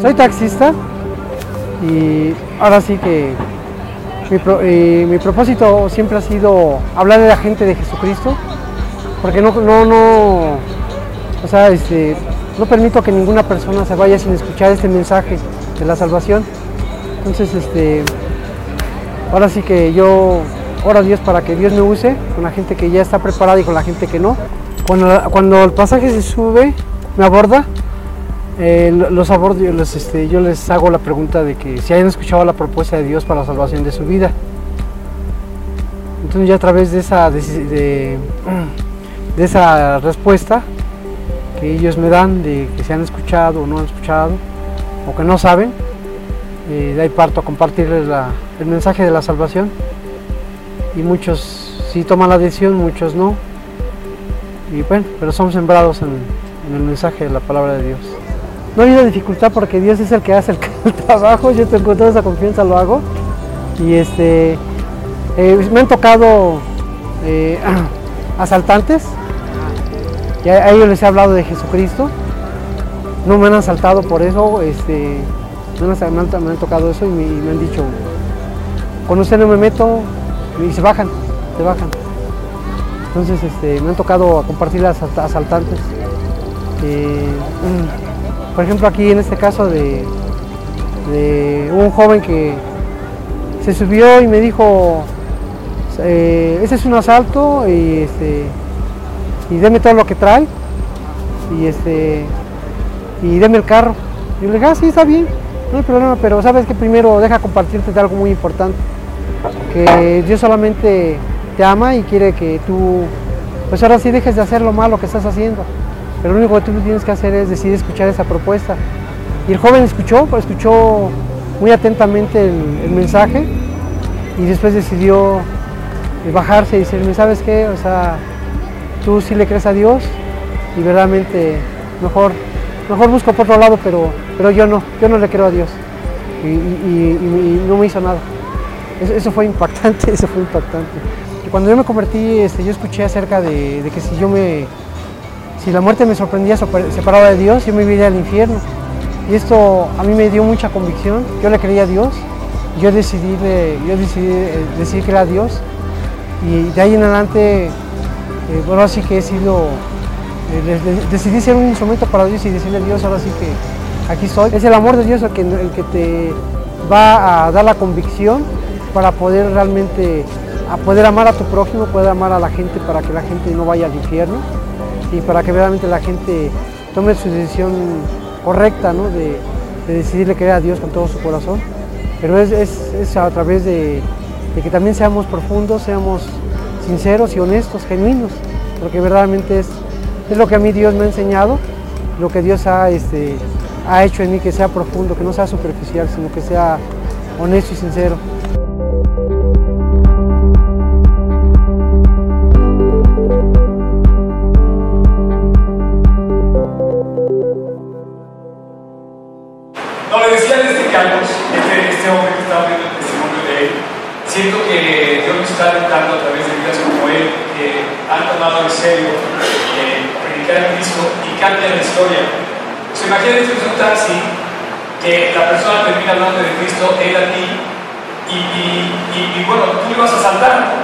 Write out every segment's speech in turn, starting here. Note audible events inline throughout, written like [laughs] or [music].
Soy taxista y ahora sí que mi, pro- mi propósito siempre ha sido hablar de la gente de Jesucristo, porque no, no, no, o sea, este, no permito que ninguna persona se vaya sin escuchar este mensaje de la salvación. Entonces, este, ahora sí que yo oro a Dios para que Dios me use con la gente que ya está preparada y con la gente que no. Cuando, cuando el pasaje se sube, me aborda, eh, los abordo, yo les, este, yo les hago la pregunta de que si hayan escuchado la propuesta de Dios para la salvación de su vida. Entonces ya a través de esa, [clears throat] de, esa respuesta que ellos me dan de que se han escuchado o no han escuchado o que no saben, eh, de ahí parto a compartirles el mensaje de la salvación y muchos sí toman la decisión, muchos no. Y bueno, pero somos sembrados en el mensaje de la palabra de Dios. No ha habido dificultad porque Dios es el que hace el, [laughs] el trabajo, yo tengo toda esa confianza, lo hago. Y este, eh, me han tocado eh, [clears throat] asaltantes, y a, a ellos les he hablado de Jesucristo. No me han asaltado por eso, este, me, han, tocado eso y me, han dicho, con usted no me meto, y se bajan, se bajan. Entonces este, me han tocado compartir asalt- asaltantes. [clears throat] por ejemplo, aquí en este caso de, un joven que se subió y me dijo, eh, ese es un asalto y, este, y deme todo lo que trae y, este, y deme el carro. Y le dije, ah, sí, está bien, no hay problema, pero sabes que primero deja compartirte de algo muy importante, que Dios solamente te ama y quiere que tú, pues ahora sí dejes de hacer lo malo que estás haciendo. Pero lo único que tú tienes que hacer es decidir escuchar esa propuesta. Y el joven escuchó, pues, escuchó muy atentamente el, mensaje y después decidió eh, bajarse y decirme, ¿sabes qué? O sea, tú sí le crees a Dios y verdaderamente mejor, mejor busco por otro lado, pero, pero yo no, yo no le creo a Dios. Y, no me hizo nada. Eso, fue impactante, [laughs] eso fue impactante. Cuando yo me convertí, este, yo escuché acerca de, de que si yo me, si la muerte me sorprendía separada de Dios, yo me iría al infierno. Y esto a mí me dio mucha convicción. Yo le creía a Dios. Yo decidí, eh, decir que era Dios. Y de ahí en adelante, eh, bueno, así que he sido, eh, de- de- decidí ser un instrumento para Dios y decirle a Dios, ahora sí que aquí estoy. Es el amor de Dios el que, te va a dar la convicción para poder realmente, poder amar a tu prójimo, poder amar a la gente para que la gente no vaya al infierno y para que realmente la gente tome su decisión correcta, ¿no? de, de decidirle creer a Dios con todo su corazón. Pero es, a través de, que también seamos profundos, seamos sinceros y honestos, genuinos, porque verdaderamente es, es lo que a mí Dios me ha enseñado, lo que Dios ha, este, ha hecho en mí, que sea profundo, que no sea superficial, sino que sea honesto y sincero. Un taxi que la persona termina hablando de Cristo, él a ti, y, y, y, y bueno, tú ibas a saltar,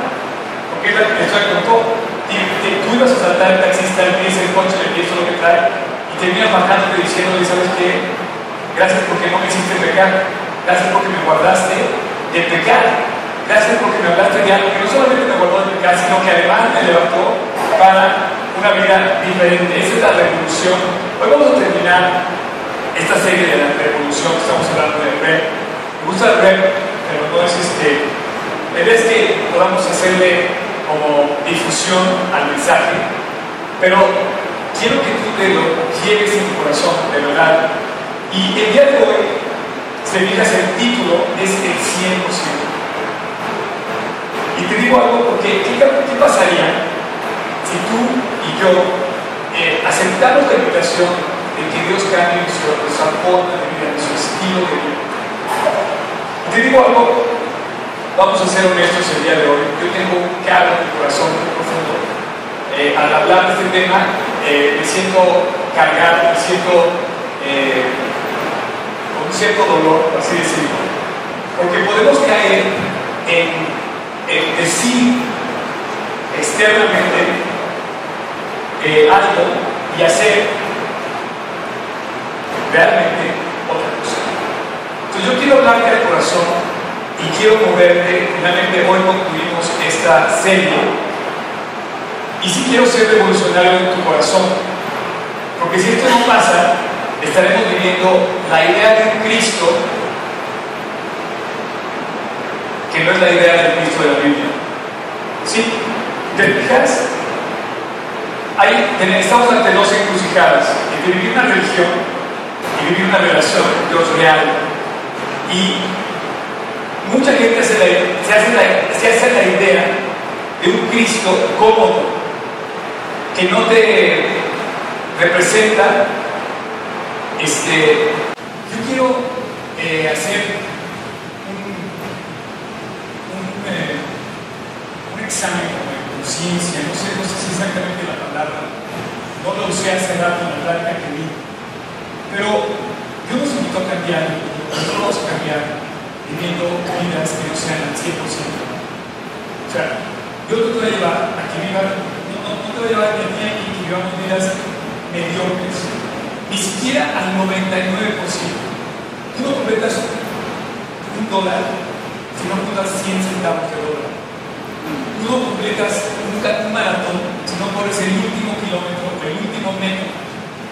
porque es la historia contó. Tú ibas a saltar el taxista, él dice el coche, le piensa lo que trae, y termina bajándote diciéndole, ¿sabes qué? Gracias porque no me hiciste pecar. Gracias porque me guardaste de pecar. Gracias porque me hablaste de algo que no solamente me guardó de pecar, sino que además me levantó para una vida diferente. Esa es la revolución. Hoy vamos a terminar esta serie de la revolución que estamos hablando del rep. Me gusta el rep, pero no es este. Idea es que podamos hacerle como difusión al mensaje, pero quiero que tú te lo lleves en tu corazón, de verdad. Y el día de hoy, si fijas el título, es el 100%. Y te digo algo porque, ¿qué, qué pasaría si tú y yo eh, aceptamos la invitación de que Dios cambie nuestra, nuestra forma de vida, nuestro estilo de vida? Te digo algo, vamos a ser honestos el día de hoy. Yo tengo un en mi corazón muy profundo. Eh, al hablar de este tema, eh, me siento cargado, me siento eh, con cierto dolor, así decirlo, porque podemos caer en, en decir externamente algo y hacer realmente otra cosa. Entonces yo quiero hablarte al corazón y quiero moverte, finalmente hoy concluimos esta serie y si quiero ser revolucionario en tu corazón, porque si esto no pasa, estaremos viviendo la idea de Cristo que no es la idea del Cristo de la Biblia. ¿Sí? ¿Te fijas? estamos ante dos encrucijadas, entre vivir una religión y vivir una relación con Dios real. Y mucha gente se, hace la, se hace la idea de un Cristo cómodo, que no te representa. Este, yo quiero eh, hacer eh, un, examen de conciencia, no sé, no sé si exactamente la palabra, no lo usé hace rato en la plática que vi, pero Dios nos invitó a cambiar, no vamos a cambiar viviendo vidas que no sean al 100%. O sea, Dios te voy a llevar a que vivan no, te voy a llevar a ti que vivamos vidas mediocres, ni siquiera al 99%. Tú no completas un dólar si no completas 100 centavos de dólar. Tú no completas un, un maratón si no corres el último kilómetro, el último metro.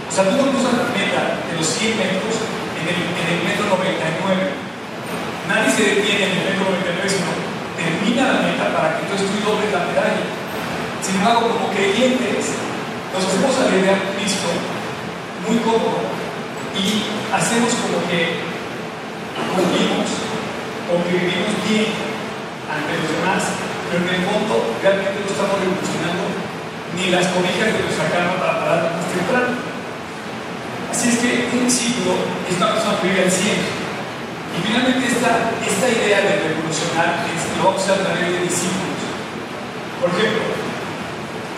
O sea, tú no cruzas la meta de los 100 metros en el, en el metro 99. Nadie se detiene en el metro 99, sino termina la meta para que tú estudies doble la medalla. Sin embargo, como creyentes, nos hacemos a la idea de Cristo muy cómodo y hacemos como que cumplimos, como que vivimos bien ante los demás, pero en el fondo realmente no estamos revolucionando ni las cobijas de nuestra cama para parar más temprano. Así es que un discípulo es una persona que vive al 100. Y finalmente esta, esta idea de revolucionar es, lo vamos a a través de discípulos. Por ejemplo,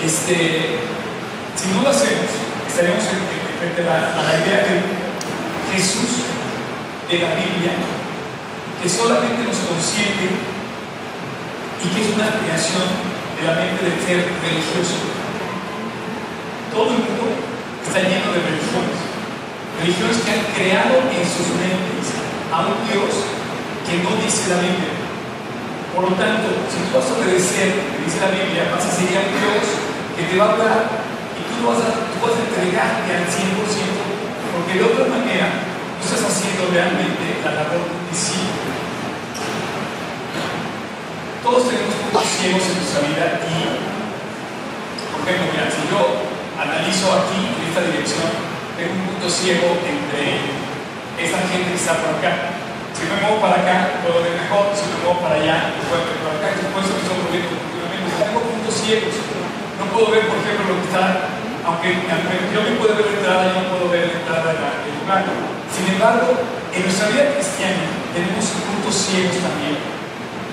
este, si no lo hacemos, estaríamos frente a la, idea de Jesús de la Biblia, que solamente nos consiente y que es una creación de la mente del ser religioso. Todo el mundo está lleno de religiones, religiones que han creado en sus mentes a un Dios que no dice la Biblia. Por lo tanto, si tú vas a obedecer que dice la Biblia, vas a seguir un Dios que te va a hablar y tú, vas a, tú vas a entregarte al 100%, porque de otra manera tú estás haciendo realmente la labor de discípulo. Todos tenemos puntos ciegos en nuestra vida y, por ejemplo, mira, si yo analizo aquí en esta dirección, tengo un punto ciego entre esa gente que está por acá. Si me muevo para acá, puedo ver mejor, si me muevo para allá, puedo ver para acá, después me estoy moviendo continuamente. Tengo puntos ciegos no puedo ver, por ejemplo, lo que está, aunque, yo me puedo ver la entrada, yo no puedo ver la entrada del lugar. Sin embargo, en nuestra vida cristiana tenemos puntos ciegos también,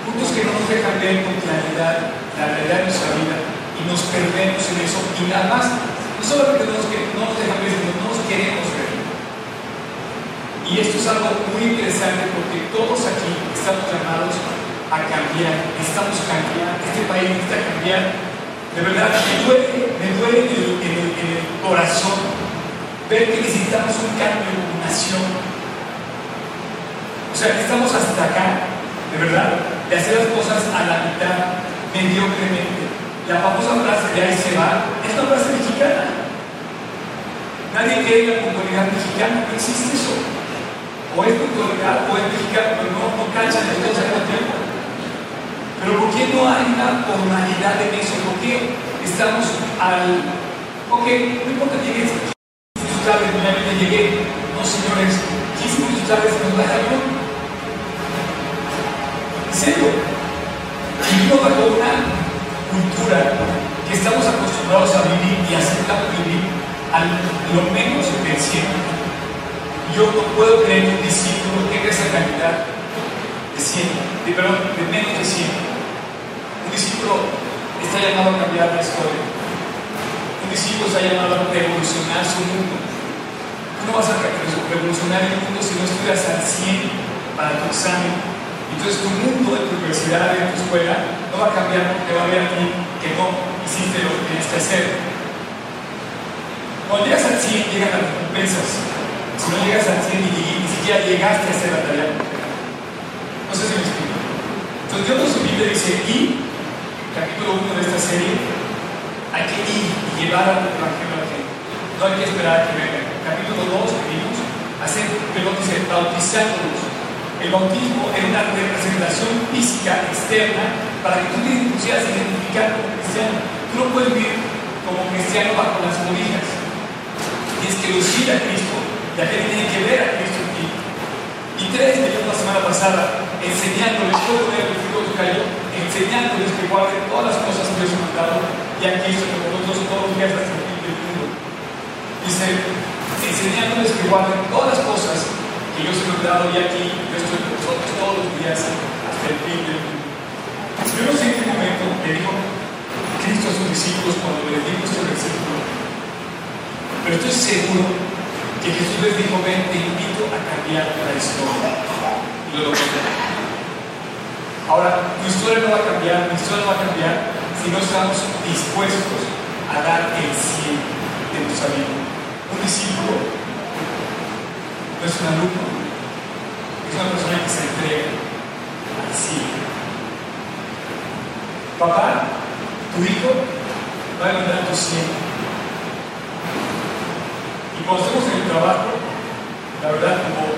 puntos que no nos dejan ver con claridad la realidad de nuestra vida y nos perdemos en eso y nada más, no solamente nos, no nos dejan ver, sino queremos ver. Y esto es algo muy interesante porque todos aquí estamos llamados a cambiar, estamos cambiando, este país necesita cambiar de verdad, me duele, me duele en el, corazón ver que necesitamos un cambio de nación. O sea, que estamos hasta acá, de verdad, de hacer las cosas a la mitad, mediocremente. La famosa frase de ahí se va es una frase mexicana. Nadie cree en la puntualidad mexicana, no existe eso. O es puntualidad o es mexicano, pero no, no cachan las cosas al tiempo. Pero ¿por qué no hay una formalidad en eso? ¿Por qué estamos al... Ok, no importa que llegues 15 minutos tarde, finalmente llegué. No, señores, 15 minutos tarde se nos da el avión. ¿En? Vivimos bajo una cultura que estamos acostumbrados a vivir y aceptamos vivir a lo menos del cielo. Yo no puedo creer que un discípulo tenga esa calidad de 100, de, perdón, de menos de 100 discípulo está llamado a cambiar la historia. Un discípulo está llamado a revolucionar su mundo. Un tú no vas a revolucionar el mundo si no estudias al 100 para tu examen. Entonces tu mundo de tu universidad, de tu escuela, no va a cambiar porque va a haber alguien que no hiciste lo que tenías hacer. Cuando llegas al 100 llegan las recompensas. Si no llegas al 100 ni, ni siquiera llegaste a hacer la tarea No sé si me explico. Entonces Dios nos invita y dice, y, capítulo 1 de esta serie, hay que ir y llevar al Evangelio a la gente. No hay que esperar a que venga. Capítulo 2 que hacer, perdón, dice, bautizándolos. El bautismo es una representación física externa para que tú te pusieras identificar como cristiano. Tú no puedes vivir como cristiano bajo las cobijas. Tienes que lucir a Cristo. La gente tiene que ver a Cristo en ti. Y tres, me la semana pasada enseñándoles, todo el versículo cayó, enseñándoles que guarden todas las cosas que Dios ha mandado y aquí Cristo con nosotros todos los días hasta el fin del mundo. Dice, enseñándoles que guarden todas las cosas que Dios ha mandado y aquí yo estoy con nosotros todos los días hasta el fin del mundo. Yo no sé en qué momento le dijo Cristo a sus discípulos cuando les dijo este versículo, pero estoy seguro que Jesús les dijo, ven, te invito a cambiar la historia. Y lo lograron. Ahora, tu historia no va a cambiar, mi historia no va a cambiar si no estamos dispuestos a dar el 100 de nuestra vida. Un discípulo no es un alumno, es una persona que se entrega al 100. Papá, tu hijo va a mandar tu 100. Y cuando estamos en el trabajo, la verdad, como,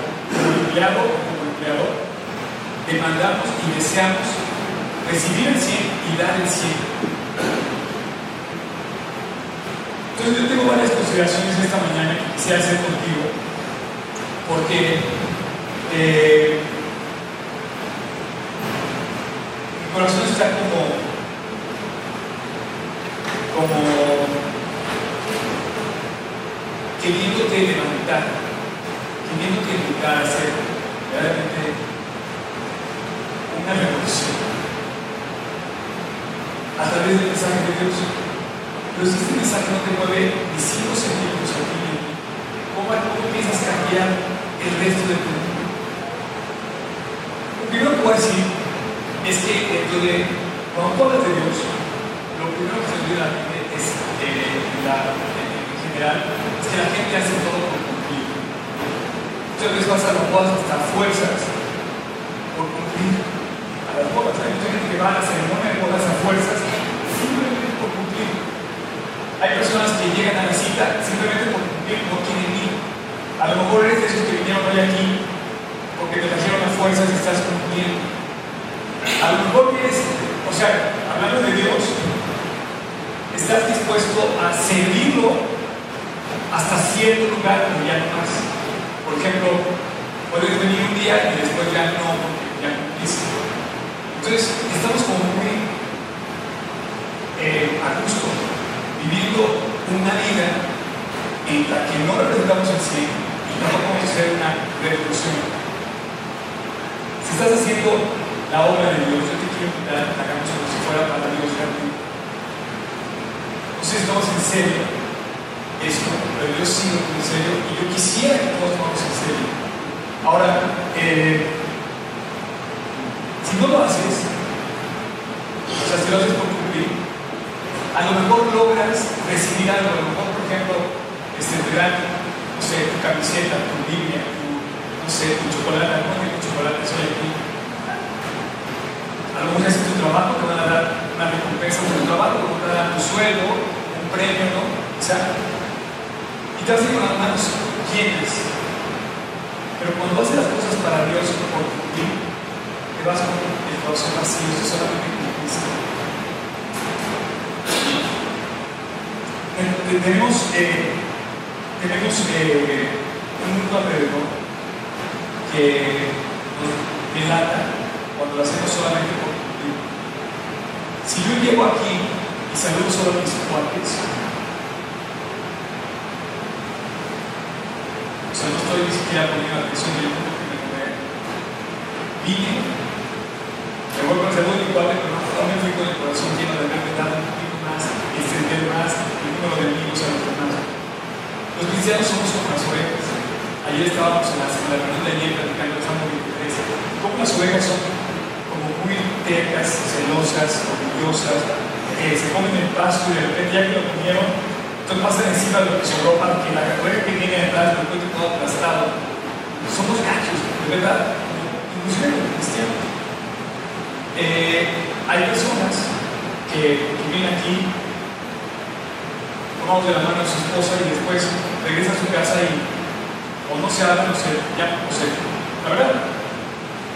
empleado como empleador, demandamos y deseamos recibir el 100 y dar el 100. Entonces yo tengo varias consideraciones esta mañana que quisiera hacer contigo, porque eh, mi corazón está como, como queriéndote levantar, queriéndote educar a ser realmente una revolución a través del mensaje de Dios. Pero si este mensaje no te mueve ni cinco centímetros a ti, ¿cómo, ¿cómo piensas cambiar el resto de tu mundo? Lo primero que voy a decir es que dentro de, cuando hablas de Dios, lo primero que se olvida es, eh, la, es que la gente hace todo por cumplir. Muchas veces vas a lo hasta fuerzas por cumplir las bodas. Hay mucha gente que va a la ceremonia de bodas a fuerzas simplemente por cumplir. Hay personas que llegan a la cita simplemente por cumplir, no quieren ir. A lo mejor eres de esos que vinieron hoy aquí porque te trajeron a fuerzas y estás cumpliendo. A lo mejor es, o sea, hablando de Dios, estás dispuesto a servirlo hasta cierto lugar, pero ya no más. Por ejemplo, puedes venir un día y después ya no, ya cumpliste. Entonces, estamos como muy eh, a gusto, viviendo una vida en la que no representamos el 100 y no a hacer una revolución. Si estás haciendo la obra de Dios, yo te quiero invitar a que hagamos como si fuera para Dios grande. Entonces, estamos en serio esto, pero sí lo en serio y yo quisiera que todos vamos en serio. Ahora, eh, si no lo haces, o sea, si lo haces por cumplir, a lo mejor logras recibir algo, a lo mejor, por ejemplo, este, te dan, no sé, tu camiseta, tu Biblia, tu, no sé, tu chocolate, no tu chocolate, soy aquí. A lo mejor es tu trabajo, te van a dar una recompensa por tu trabajo, te van a dar tu sueldo, un premio, ¿no? O sea, y te vas con las manos llenas. Pero cuando haces las cosas para Dios por cumplir, vas con el corazón vacío, esto solamente con Cristo. Tenemos, eh, tenemos eh, un mundo alrededor que nos delata cuando lo hacemos solamente por cumplir. Si yo llego aquí y saludo solo a mis cuates, no estoy ni siquiera poniendo atención del mundo que me. Vine me voy con salud igual, pero me fui con el corazón lleno de haber dado un poquito más, extender más el número de amigos a los demás. Los cristianos somos como las orejas. ayer estábamos en la, en reunión de ayer platicando, estamos muy cómo las ovejas son como muy tercas, celosas, orgullosas, que se comen el pasto y de repente ya que lo comieron, entonces pasan encima de lo que sobró para que la oveja que viene detrás lo encuentre todo aplastado. Somos gachos, de verdad, inclusive los cristianos. Eh, hay personas que, vienen aquí tomamos de la mano a su esposa y después regresa a su casa y o no se habla, no se llama, no sé. La verdad,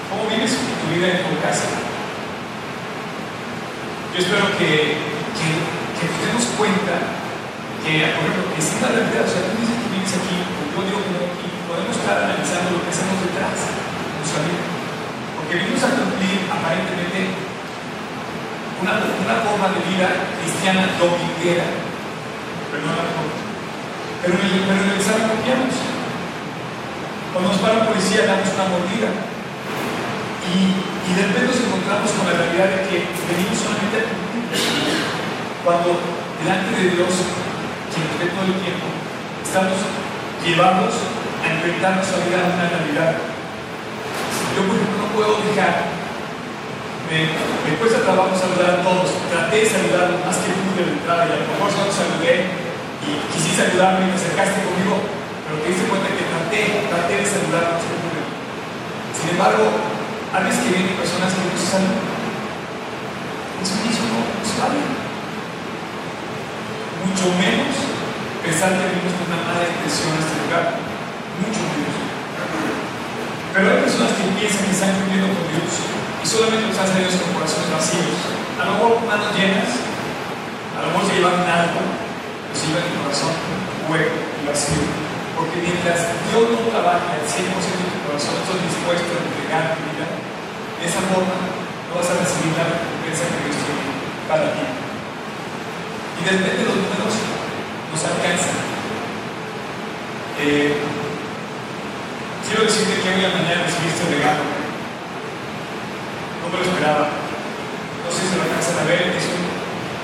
¿cómo vives tu vida en tu casa? Yo espero que, que, que nos demos cuenta que, por ejemplo, que si la realidad, o sea, tú dices que vienes aquí, yo digo que aquí, podemos estar analizando lo que hacemos detrás, nuestra vida. Porque venimos a cumplir aparentemente una, una forma de vida cristiana dominguera, pero no la. Pero en el, pero en el examen confiamos. Cuando nos para la policía damos una mordida. Y, y de repente nos encontramos con la realidad de que venimos solamente a cumplir. Cuando delante de Dios, nos ve todo el tiempo, estamos llevados a enfrentar nuestra a una realidad. Yo, por ejemplo, no puedo dejar, me, me cuesta trabajo saludar a todos. Traté de saludar más que pude de entrada y a lo mejor solo saludé y quisiste saludarme y te acercaste conmigo, pero te diste cuenta que traté, traté de saludar más que pude. Sin embargo, a veces que vienen personas que no se saludan. Eso mismo no se vale. Mucho menos pensar que venimos con una mala intención a este lugar. Mucho menos. Pero hay personas que piensan que están cumpliendo con Dios y solamente los han salido con corazones vacíos. A lo mejor manos llenas, a lo mejor se llevan algo, pero se llevan el corazón hueco y vacío. Porque mientras Dios no trabaja el 100% de tu corazón, estás dispuesto a entregar tu vida, de esa forma no vas a recibir la recompensa que Dios tiene para ti. Y de los números nos alcanzan. Eh, quiero decirte que hoy a mañana recibí este regalo. No me lo esperaba. No sé si lo alcanzan a ver, es un,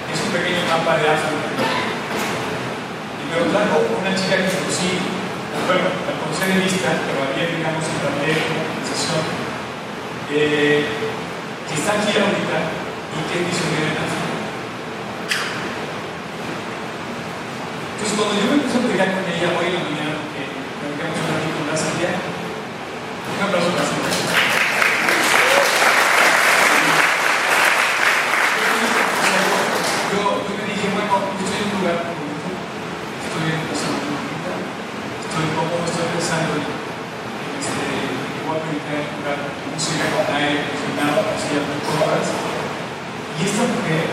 es un pequeño mapa de África. Y me lo trajo una chica que conocí, bueno, la conocí de vista, pero ayer digamos en la conversación, eh, que está aquí ahorita y que es misionera en África. Entonces, cuando yo me empecé a pelear con ella hoy en la mañana, que me quedamos un ratito más allá, un aplauso para Santiago. Yo, yo me dije, bueno, yo estoy en un lugar bonito, estoy en una zona bonita, estoy cómodo, estoy pensando en, este, igual que en un lugar, música con aire acondicionado, silla muy cómodas. Y esta mujer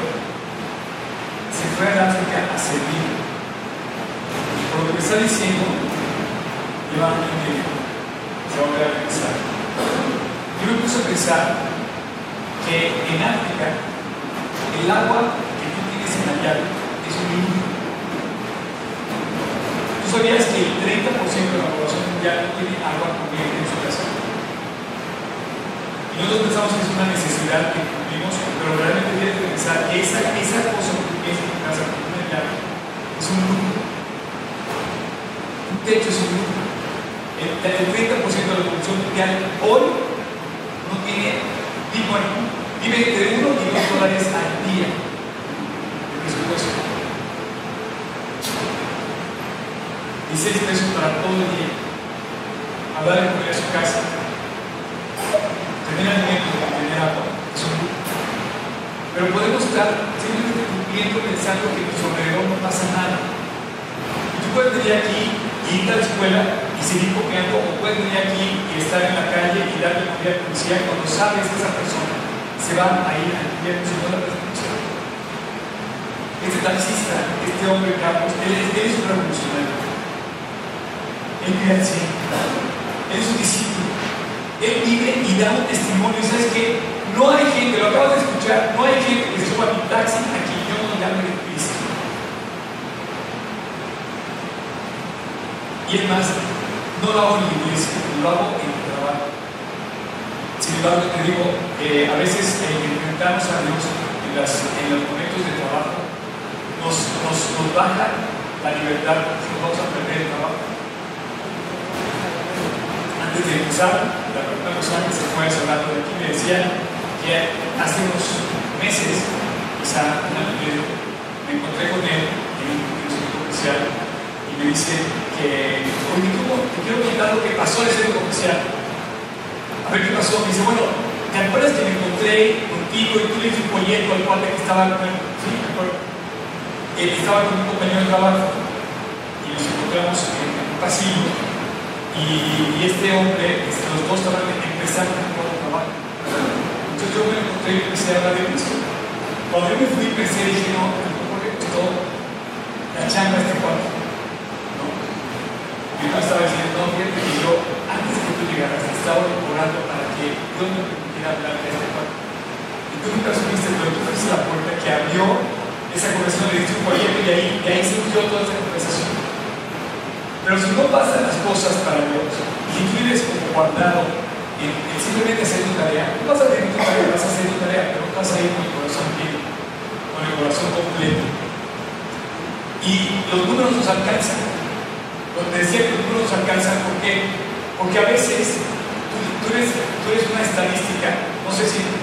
se fue a África a servir lo que está diciendo, lleva año medio, se va a volver a. Yo me puse a pensar que en África el agua que tú tienes en la llave es un líquido. ¿Tú sabías que el 30% de la población mundial no tiene agua corriente en su casa? Y nosotros pensamos que es una necesidad que cumplimos, pero realmente tienes que pensar que esa, esa cosa que tienes en tu casa, que tiene llave, es un lujo techo es un número. El, el 30% de la producción mundial hoy no tiene, bueno, vive entre 1 y 2 dólares al día de presupuesto. 16 pesos para todo el día. Hablar de comer a su casa. Tener alimento, tener agua. Lujo. Pero podemos estar simplemente cumpliendo pensando que a nuestro alrededor no pasa nada. Y tú puedes venir aquí ir a la escuela y seguir copiando, o puedes venir aquí y estar en la calle y darle comida a la policía cuando sabes que esa persona se va a ir al si no la prestas atención. Este taxista, este hombre Carlos, él, él es un revolucionario. Él vive al. Él es un discípulo. Él vive y da un testimonio. Sabes que no hay gente, lo acabas de escuchar, no hay gente que se suba a mi taxi a quien yo no llame de Cristo. Y es más, no lo hago en la iglesia, lo hago en el trabajo. Sin embargo, te digo, eh, a veces que enfrentamos a Dios en, las, en, los momentos de trabajo nos, nos, nos baja la libertad, nos vamos a perder el trabajo. antes de empezar, la primera persona que se fue hablando de aquí me decía que hace unos meses, quizá un año me encontré con él en un centro comercial y me dice que, oye, ¿cómo te quiero contar lo que pasó en el centro comercial? A ver qué pasó. Me dice, bueno, ¿te acuerdas que me encontré contigo y tú le diste un folleto al cual que estaba con él? Sí, me acuerdo. Él estaba con un compañero de trabajo y nos encontramos en un pasillo y, este hombre, este, los dos estaban empezando a trabajo. Entonces yo me encontré y empecé a hablar de esto. Cuando yo me fui, pensé, dije, no, ¿por qué costó la chamba este cuarto? ¿No? Y yo estaba diciendo, no, fíjate que yo, antes de que tú llegaras, estaba orando para que Dios me permitiera hablar de este cuarto. Y tú nunca supiste, pero tú fuiste la puerta que abrió esa conversación, le diste un y ahí, surgió toda esa conversación. Pero si no pasan las cosas para Dios, y tú vives como guardado en, en simplemente hacer tu tarea, no vas a hacer tu tarea, vas a hacer tu tarea, pero no vas a ir con el corazón lleno, con el corazón completo. Y los números nos alcanzan. Donde decía que los números nos alcanzan, ¿por qué? Porque a veces tú, eres, tú eres una estadística, no sé si me,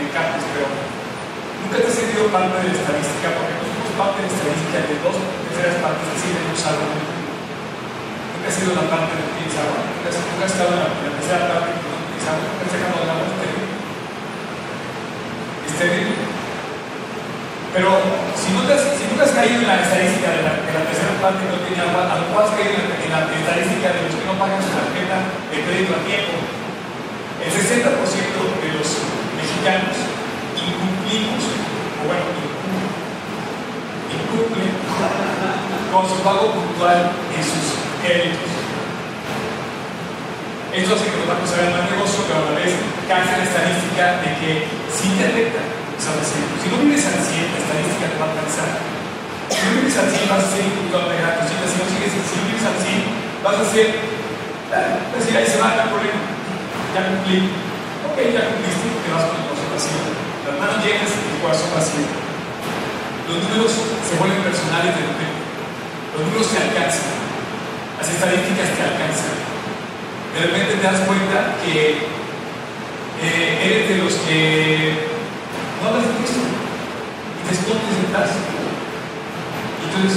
me encantas, pero nunca te has sentido parte de la estadística, porque parte de la estadística de dos terceras partes que sí tenemos algo en el mundo. Nunca has sido la parte de tienes agua, nunca, has estado en la, la tercera parte que no tienes agua, nunca has sacado el agua, es terrible. Es terrible. Pero si no, si no te has caído en la estadística de la, de la tercera parte que no tiene agua, mejor has caído la, en la estadística de los que no pagan su tarjeta de crédito a tiempo. El 60% de los mexicanos incumplimos, o bueno, incumplen con su pago puntual en sus créditos. Esto hace que los bancos hagan más negocio, pero a la vez cansa la estadística de que si te afecta, estás haciendo. Si no vives al 100, la estadística te va a alcanzar. Si no vives al 100, vas a ser imputado de gatos. Si no sigues, si no vives al 100, vas a ser, decir, ahí se va, hay problema. Ya cumplí. Ok, ya cumpliste, te vas con el corazón vacío. Las manos llenas y el corazón vacío. Los números se vuelven personales de repente. Los números te alcanzan. Las estadísticas te alcanzan. De repente te das cuenta que eh, eres de los que no hablas de Cristo y te escondes detrás. Entonces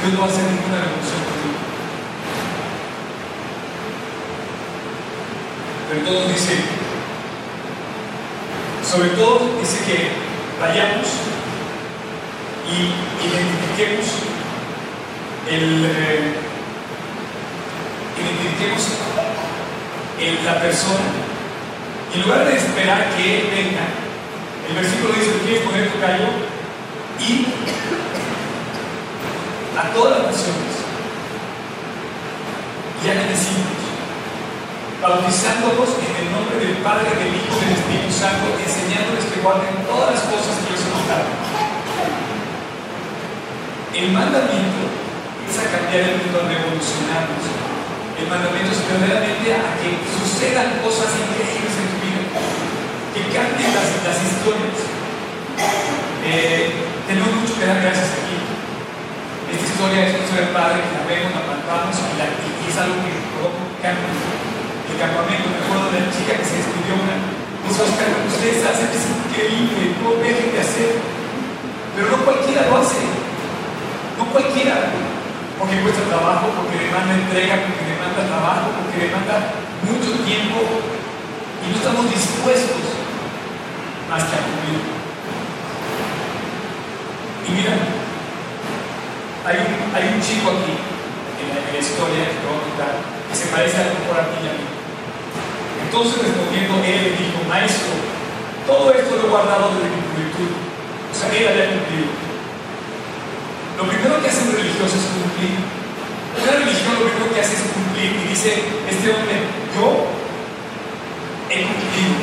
Dios no va a hacer ninguna revolución contigo. Pero todos dice, sobre todo dice que vayamos y identifiquemos el, eh, identifiquemos el- la persona. Y en lugar de esperar que él venga el versículo dice quieres poner tu callo y a todas las naciones y hagan discípulos bautizándolos en el nombre del Padre, del Hijo y del Espíritu Santo enseñándoles que guarden todas las cosas que les he el mandamiento es a cambiar el mundo, a revolucionarnos. El mandamiento es verdaderamente a que sucedan cosas increíbles en tu vida, que cambien las, las historias. Eh, tenemos mucho que dar gracias aquí. Esta historia es una historia padre que la vemos, la plantamos y, la, y es algo que provoca un cambio. El campamento, me acuerdo de la chica que se despidió una. Dice, Oscar, ustedes hacen es increíble, no dejen de hacer. Pero no cualquiera lo hace. No cualquiera, porque cuesta trabajo, porque demanda entrega, porque demanda trabajo, porque demanda mucho tiempo y no estamos dispuestos más que a cumplir. Y mira, hay un, chico aquí en la, historia que voy a que se parece a lo mejor a ti y a mí. Entonces respondiendo, él dijo, maestro, todo esto lo he guardado desde mi juventud. O sea, él había cumplido. Lo primero que hace un religioso es cumplir. Una religión lo primero que hace es cumplir y dice, este hombre, yo he cumplido.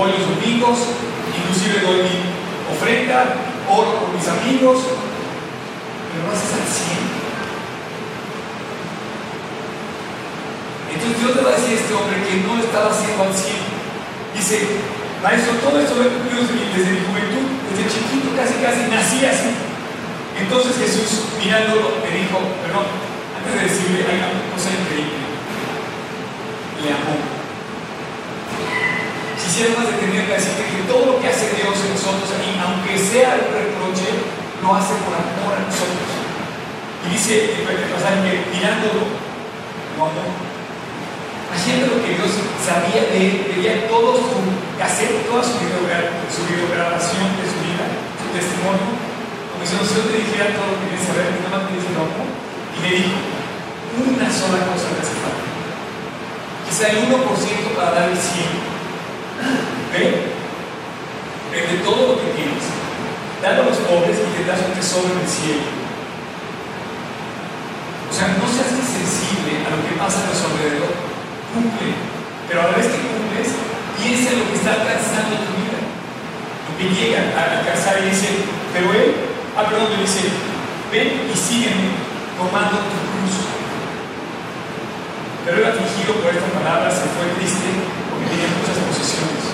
Voy los domingos, inclusive doy mi ofrenda, oro por mis amigos, pero no haces al 100. Entonces Dios le va a decir a este hombre que no estaba haciendo al 100. Dice, maestro, todo esto lo he cumplido desde mi juventud, desde chiquito, casi casi nací así. Entonces Jesús, mirándolo, le dijo, perdón, antes de decirle, hay una cosa increíble. Le amó. Quisiera más detenerme a decirte que todo lo que hace Dios en nosotros, y aunque sea el reproche, lo hace por amor a nosotros. Y dice el pasaje que mirándolo, lo amó. Haciendo lo que Dios sabía de él, veía todo su cassette, toda su, su videograbación de su testimonio, como si Dios te dijera todo lo que quería saber, nada más te dice lo amó, y le dijo, una sola cosa le hace falta. Quizá el 1% para dar el 100. ¿Ve? Vende todo lo que tienes. Dale a los pobres y te das un tesoro en el cielo. O sea, no seas insensible a lo que pasa a nuestro alrededor. Cumple. Pero a la vez que cumples, piensa en lo que está alcanzando tu vida. Que llega a alcanzar y dice, pero él, ah, perdón, le dice, ven y sígueme tomando tu cruz. Pero él afligido por esta palabra se fue triste porque tenía muchas posesiones.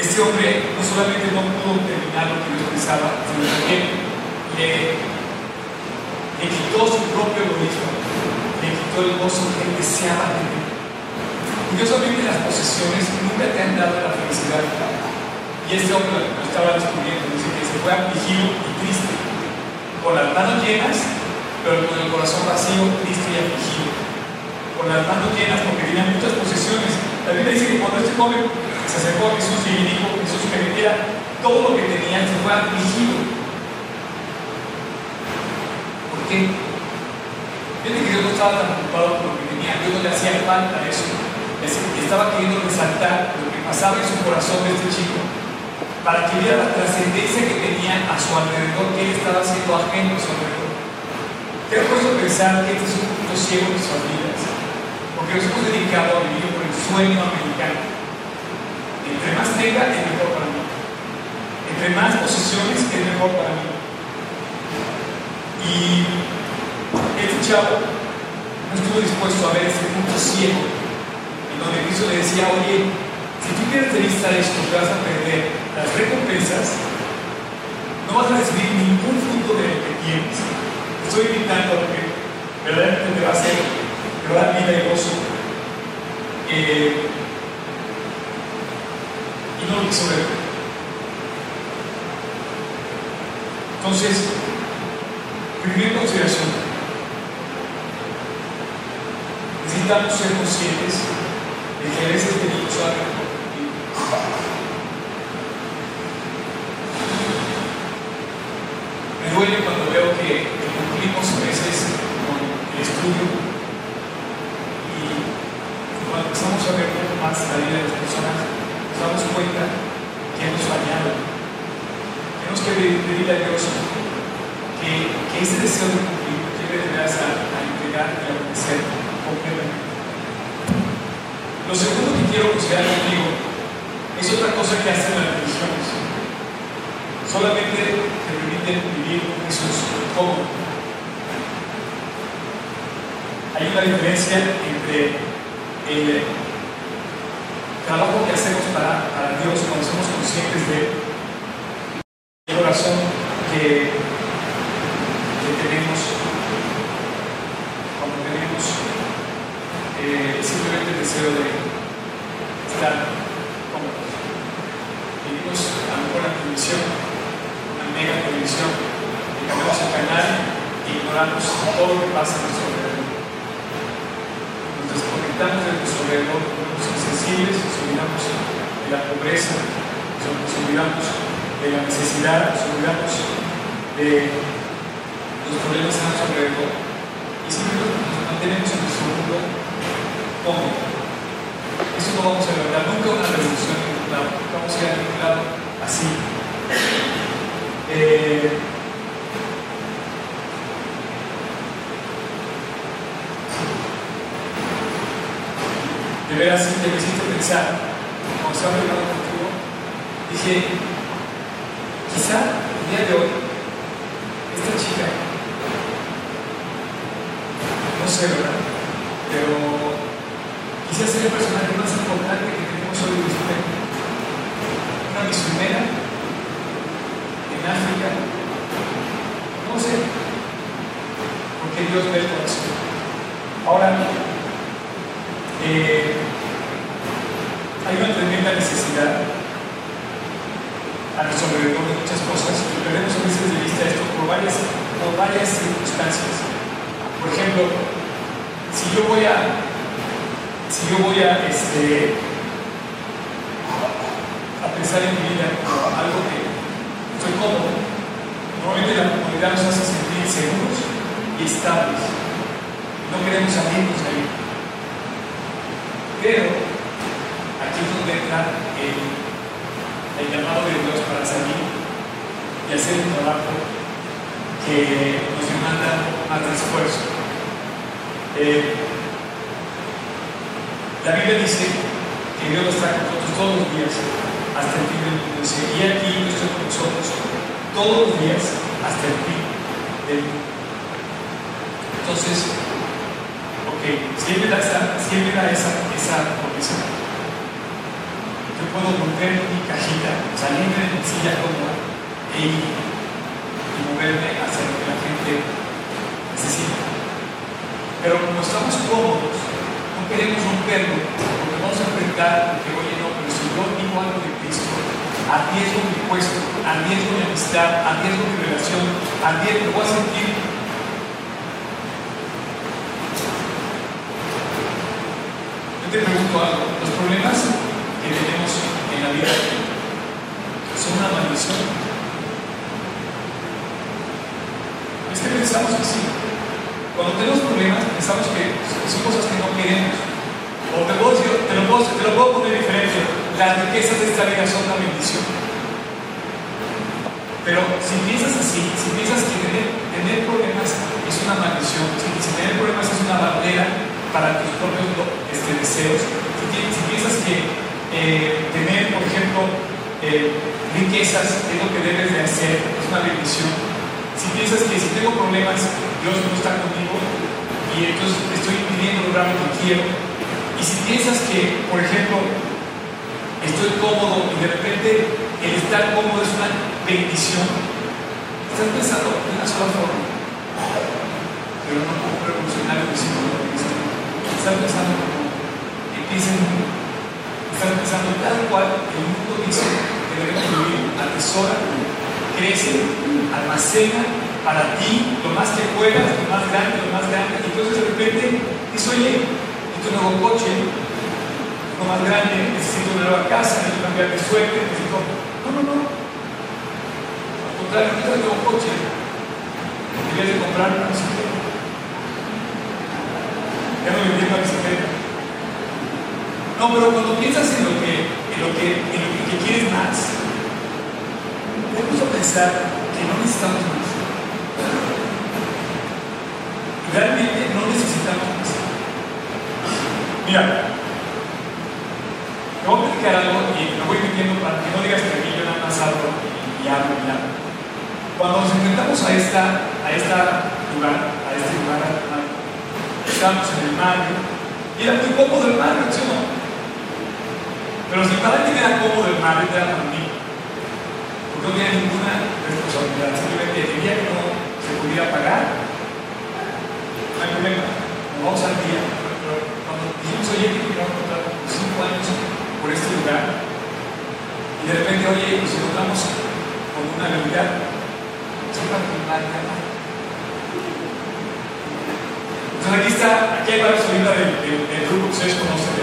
Este hombre no solamente no pudo terminar lo que Dios pensaba, sino también le, le quitó su propio egoísmo, le quitó el gozo que él deseaba tener. Curiosamente las posesiones nunca te han dado la felicidad. Y este hombre lo estaba descubriendo, dice que se fue afligido y triste con las manos llenas, pero con el corazón vacío, triste y afligido. Con las manos llenas porque tenía muchas posesiones. La Biblia dice que cuando este joven se acercó a Jesús y dijo Jesús que le diera todo lo que tenía, se fue afligido. ¿Por qué? Fíjate que Dios no estaba tan preocupado por lo que tenía, Dios no le hacía falta eso. Estaba queriendo resaltar lo que pasaba en su corazón de este chico para que viera la trascendencia que tenía a su alrededor, que él estaba siendo ajeno a su alrededor. Te puesto pensar que este es un punto ciego de nuestras vidas, porque nos hemos dedicado a vivir por el sueño americano. Entre más tenga, es mejor para mí. Entre más posesiones, es mejor para mí. Y este chavo no estuvo dispuesto a ver ese punto ciego, en donde Cristo le decía, oye, si tú quieres revisar esto, te vas a perder las recompensas, no vas a recibir ningún fruto de lo que tienes. Estoy invitando a lo que verdaderamente te va a hacer, te vida y gozo. Eh, y no lo ver. Entonces, primera consideración, necesitamos ser conscientes de que a veces tenemos algo me duele cuando veo que, cumplimos a veces con el estudio y cuando empezamos a ver un poco más la vida de las personas, nos damos cuenta que hemos fallado. Tenemos que pedirle a Dios que, que ese deseo de cumplir nos lleve de veras a, a entregar y a obedecer completamente. Lo segundo que quiero considerar contigo es otra cosa que hacen las religiones. Solamente te permiten vivir con Jesús. ¿Cómo? Hay una diferencia entre el trabajo que hacemos para, para Dios cuando somos conscientes de el corazón que, que tenemos cuando tenemos eh, simplemente el deseo de estar cómodos. Vivimos a lo mejor la televisión, una mega televisión, y cambiamos el canal y ignoramos todo lo que pasa a nuestro alrededor. Nos desconectamos de nuestro alrededor, nos insensibles, nos olvidamos de la pobreza, nos olvidamos de la necesidad, nos olvidamos de los problemas a nuestro alrededor y simplemente nos mantenemos en nuestro mundo Eso no vamos a lograr nunca una revolución en ningún lado, vamos a ir a ningún lado así. Eh, de veras, te me hiciste pensar, cuando estaba hablando contigo, dije, quizá el día de hoy, esta chica, no sé, ¿verdad? Pero quizás es el personaje más importante que tenemos hoy en Israel. Una misionera en África. No sé. Porque porque Dios ve el corazón. Ahora, eh, hay una tremenda necesidad a alrededor de muchas cosas y perdemos a veces de vista esto por varias, por varias circunstancias. Por ejemplo, si yo voy a, si yo voy a, este, a pensar en mi vida algo que estoy cómodo, normalmente la comunidad nos hace sentir seguros y estables. No queremos salirnos de ahí. Pero aquí es donde entra el el llamado de Dios para salir y hacer un trabajo que nos demanda más esfuerzo. Eh, la Biblia dice que Dios está con nosotros todos los días hasta el fin del mundo. Y aquí yo estoy con nosotros todos los días hasta el fin del mundo. Entonces, ok, si Él me da esa, si promesa, yo puedo volver mi cajita, salirme de mi silla cómoda e y moverme hacia lo que la gente necesita. Pero como estamos cómodos, no queremos romperlo, porque vamos a enfrentar que, oye, no, pero si yo digo algo de Cristo, arriesgo mi puesto, arriesgo mi amistad, arriesgo mi relación, arriesgo, voy a sentir Yo te pregunto algo, los problemas que tenemos en la vida son una maldición. Es que pensamos que sí. Cuando tenemos problemas, pensamos que son cosas que no queremos. O te, puedo decir, te, lo puedo, te lo puedo poner diferente. Las riquezas de esta vida son una bendición. Pero si piensas así, si piensas que tener, problemas es una maldición, si, tener problemas es una barrera para tus propios este, deseos, si, si piensas que eh, tener, por ejemplo, eh, riquezas es lo que debes de hacer, es una bendición. Si piensas que si tengo problemas, Dios no está conmigo y entonces estoy impidiendo lograr lo que quiero. Y si piensas que, por ejemplo, estoy cómodo y de repente el estar cómodo es una bendición, estás pensando en una sola forma, pero no como revolucionario que Estás pensando como empieza en están pensando tal cual el mundo dice que debemos vivir, atesora, crece, almacena para ti lo más que puedas, lo más grande, lo más grande, y entonces de repente dices, oye, necesito un nuevo coche, lo más grande, necesito una nueva casa, necesito cambiar de suerte, necesito... No, no, no. Al contrario, necesito un nuevo coche, debes de comprar una bicicleta. Ya no vendí una bicicleta. No, pero cuando piensas en lo que, en lo que, en lo que, quieres más, debemos pensar que no necesitamos Realmente no necesitamos más. Mira, te voy a platicar algo y me voy metiendo para que no digas que aquí yo nada más hablo y, hablo y hablo. Cuando nos enfrentamos a esta, a esta lugar, a este lugar, estábamos en el mar, y era muy cómodo el mar, ¿no? Pero si para ti era cómodo el mar, era para mí. Porque no tenía ninguna responsabilidad. Simplemente día que no se pudiera pagar, no hay problema. Vamos al día. Pero cuando dijimos, oye, que a contar cinco años por este lugar, y de repente, oye, nos encontramos con una realidad, siempre mar Entonces aquí está, aquí hay varios ahorita del, grupo que ustedes conocen,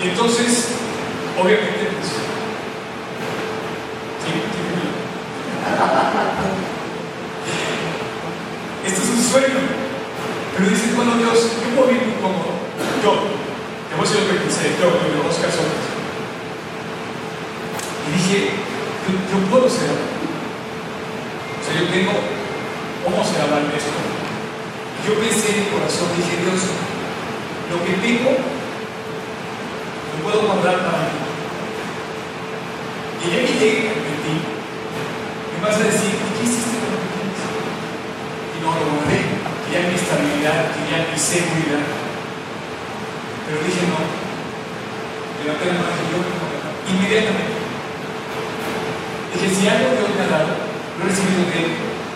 y entonces, obviamente, pues, es un sueño. Pero dices, bueno, Dios, yo puedo vivir muy cómodo. Yo, te voy a decir lo que pensé, yo, yo, Oscar. Y dije, yo, puedo ser. O sea, yo tengo, ¿cómo se hablar de esto? Yo pensé en mi corazón, dije, Dios, lo que tengo lo puedo guardar para mí. Y día que llegue a ti, me vas a decir, ¿qué hiciste con lo que tienes? Y no lo guardé, estabilidad, quería mi seguridad. Pero dije, no, levanté la mano y yo inmediatamente. Dije, si algo Dios me ha dado, lo he recibido de Él.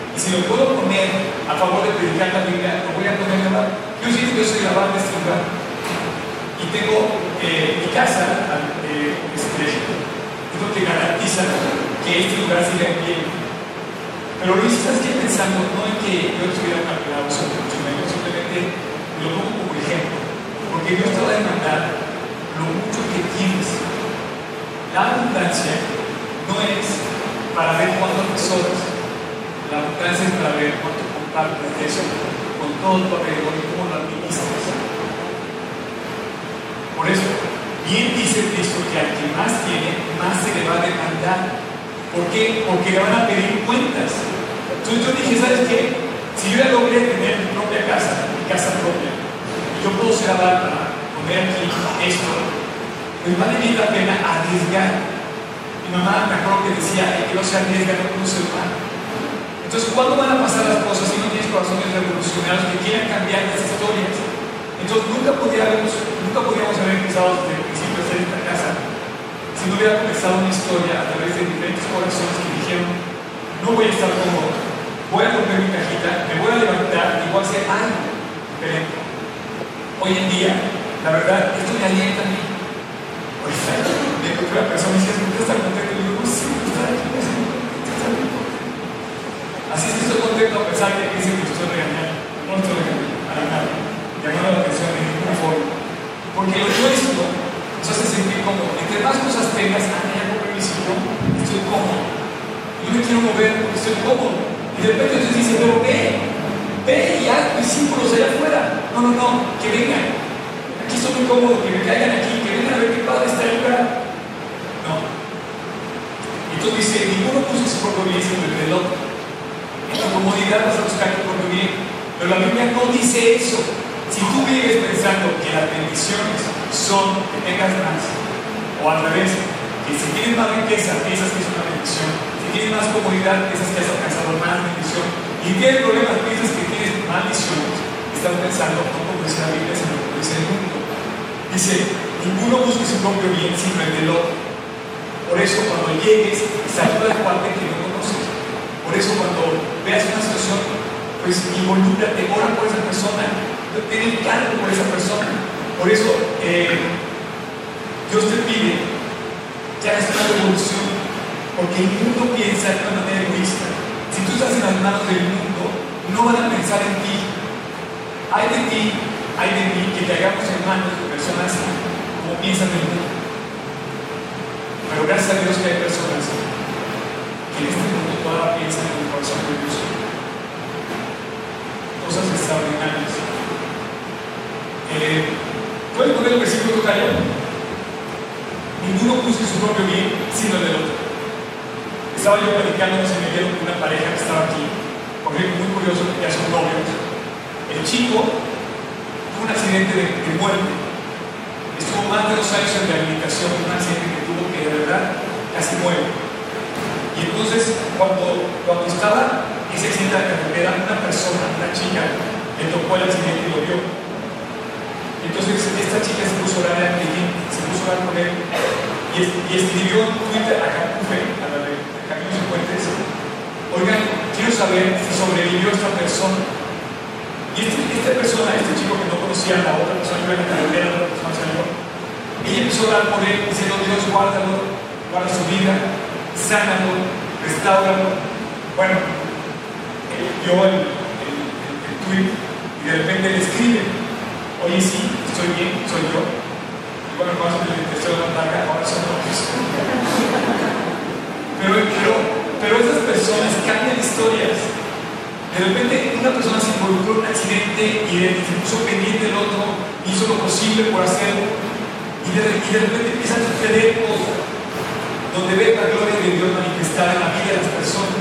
Y si lo puedo poner a favor de predicar la Biblia, lo voy a poner. Yo siento que yo soy grabar de este lugar. Y tengo eh, mi casa, eh, este, es lo que garantiza que este lugar siga en pie. Pero lo estás pensando no en que yo estuviera calculado sobre lo pongo como ejemplo. Porque Dios te va a demandar lo mucho que tienes. La abundancia no es para ver cuánto tesoros. La abundancia es para ver cuánto compartes eso con todo tu alrededor y cómo lo administras. Por eso, bien dice Cristo que al que más tiene, más se le va a demandar. ¿Por qué? Porque le van a pedir cuentas. Entonces yo dije, ¿sabes qué? Si yo ya logré tener mi propia casa, casa propia, yo puedo aval para poner aquí esto, pues vale bien la pena arriesgar mi mamá me acuerdo que decía, que no se arriesga, no conoce el mal. Entonces, ¿cuándo van a pasar las cosas si no tienes corazones revolucionarios que quieran cambiar las historias? Entonces, nunca podríamos, nunca podríamos haber empezado desde el principio de hacer esta casa si no hubiera comenzado una historia a través de diferentes corazones que dijeron, no voy a estar cómodo, voy a romper mi cajita, me voy a levantar y voy a hacer algo Hoy en día, la verdad, esto me alienta a mí. Ahorita, de que una persona dice, ¿por qué está contento? Y yo, no sé, está aquí, Así es estoy contento a pesar de que dicen que estoy regañando. No estoy regañando a nadie, llamando la atención de ninguna forma. Porque lo nuestro nos hace sentir cómodo. Entre más cosas tengas, ya compré mi sillón, estoy cómodo. Yo me quiero mover porque estoy cómodo. Y de repente Dios dice, pero ve, ve y haz discípulos allá afuera. No, no, no, que vengan. Aquí estoy muy cómodo, que me caigan aquí, que vengan a ver qué padre está el lugar. No. Entonces dice, ninguno puso su propio bien sino el del otro. En la comodidad vas a buscar tu propio bien. Pero la Biblia no dice eso. Si tú vives pensando que las bendiciones son que tengas más, o al revés, que si tienes más riqueza, piensas que es una bendición. Si tienes más comodidad, piensas que has alcanzado más bendición. Y tienes problemas, piensas que maldiciones. Estás pensando, no como dice la Biblia, sino como dice el mundo. Dice, ninguno busque su propio bien, sino el del otro. Por eso cuando llegues, saluda al parte que no conoces. Por eso cuando veas una situación, pues involúcrate, ora por esa persona, ten cargo por esa persona. Por eso eh, Dios te pide que hagas una revolución, porque el mundo piensa de una manera egoísta. Si tú estás en las manos del mundo, no van a pensar en ti. Hay de ti, hay de mí que te hagamos en manos de personas como piensan el mundo. Pero gracias a Dios que hay personas que en este mundo todavía piensan en el corazón de Dios. Cosas extraordinarias. Eh, ¿Puedes poner el versículo total? Ninguno busque su propio bien, sino el del otro. Estaba yo platicando en me dieron una pareja que estaba aquí, porque muy curioso, ya son novios. El chico tuvo un accidente de, muerte. Estuvo más de dos años en rehabilitación, un accidente que tuvo que de verdad casi muere. Y entonces, cuando, cuando estaba ese accidente de la carretera, una persona, una chica, le tocó el accidente y lo vio. Entonces, esta chica se puso a orar se puso a orar con él y, escribió en Twitter a Capufe, a la oigan, quiero saber si sobrevivió esta persona. Y este, esta persona, este chico que no conocía a la otra persona, iba en la carretera, la otra persona salió, ella empezó a orar por él, diciendo, Dios, guárdalo, guarda su vida, sánalo, restauralo. Bueno, él vio el, el, tweet y de repente le escribe, oye, sí, estoy bien, soy yo. Y bueno, cuando le empezó a atacar, ahora son otros. [laughs] Pero, pero, personas cambian historias. De repente una persona se involucró en un accidente y se puso pendiente del otro, hizo lo posible por hacerlo, y de, de repente empieza a suceder cosas donde ve la gloria de Dios manifestada en la vida de las personas.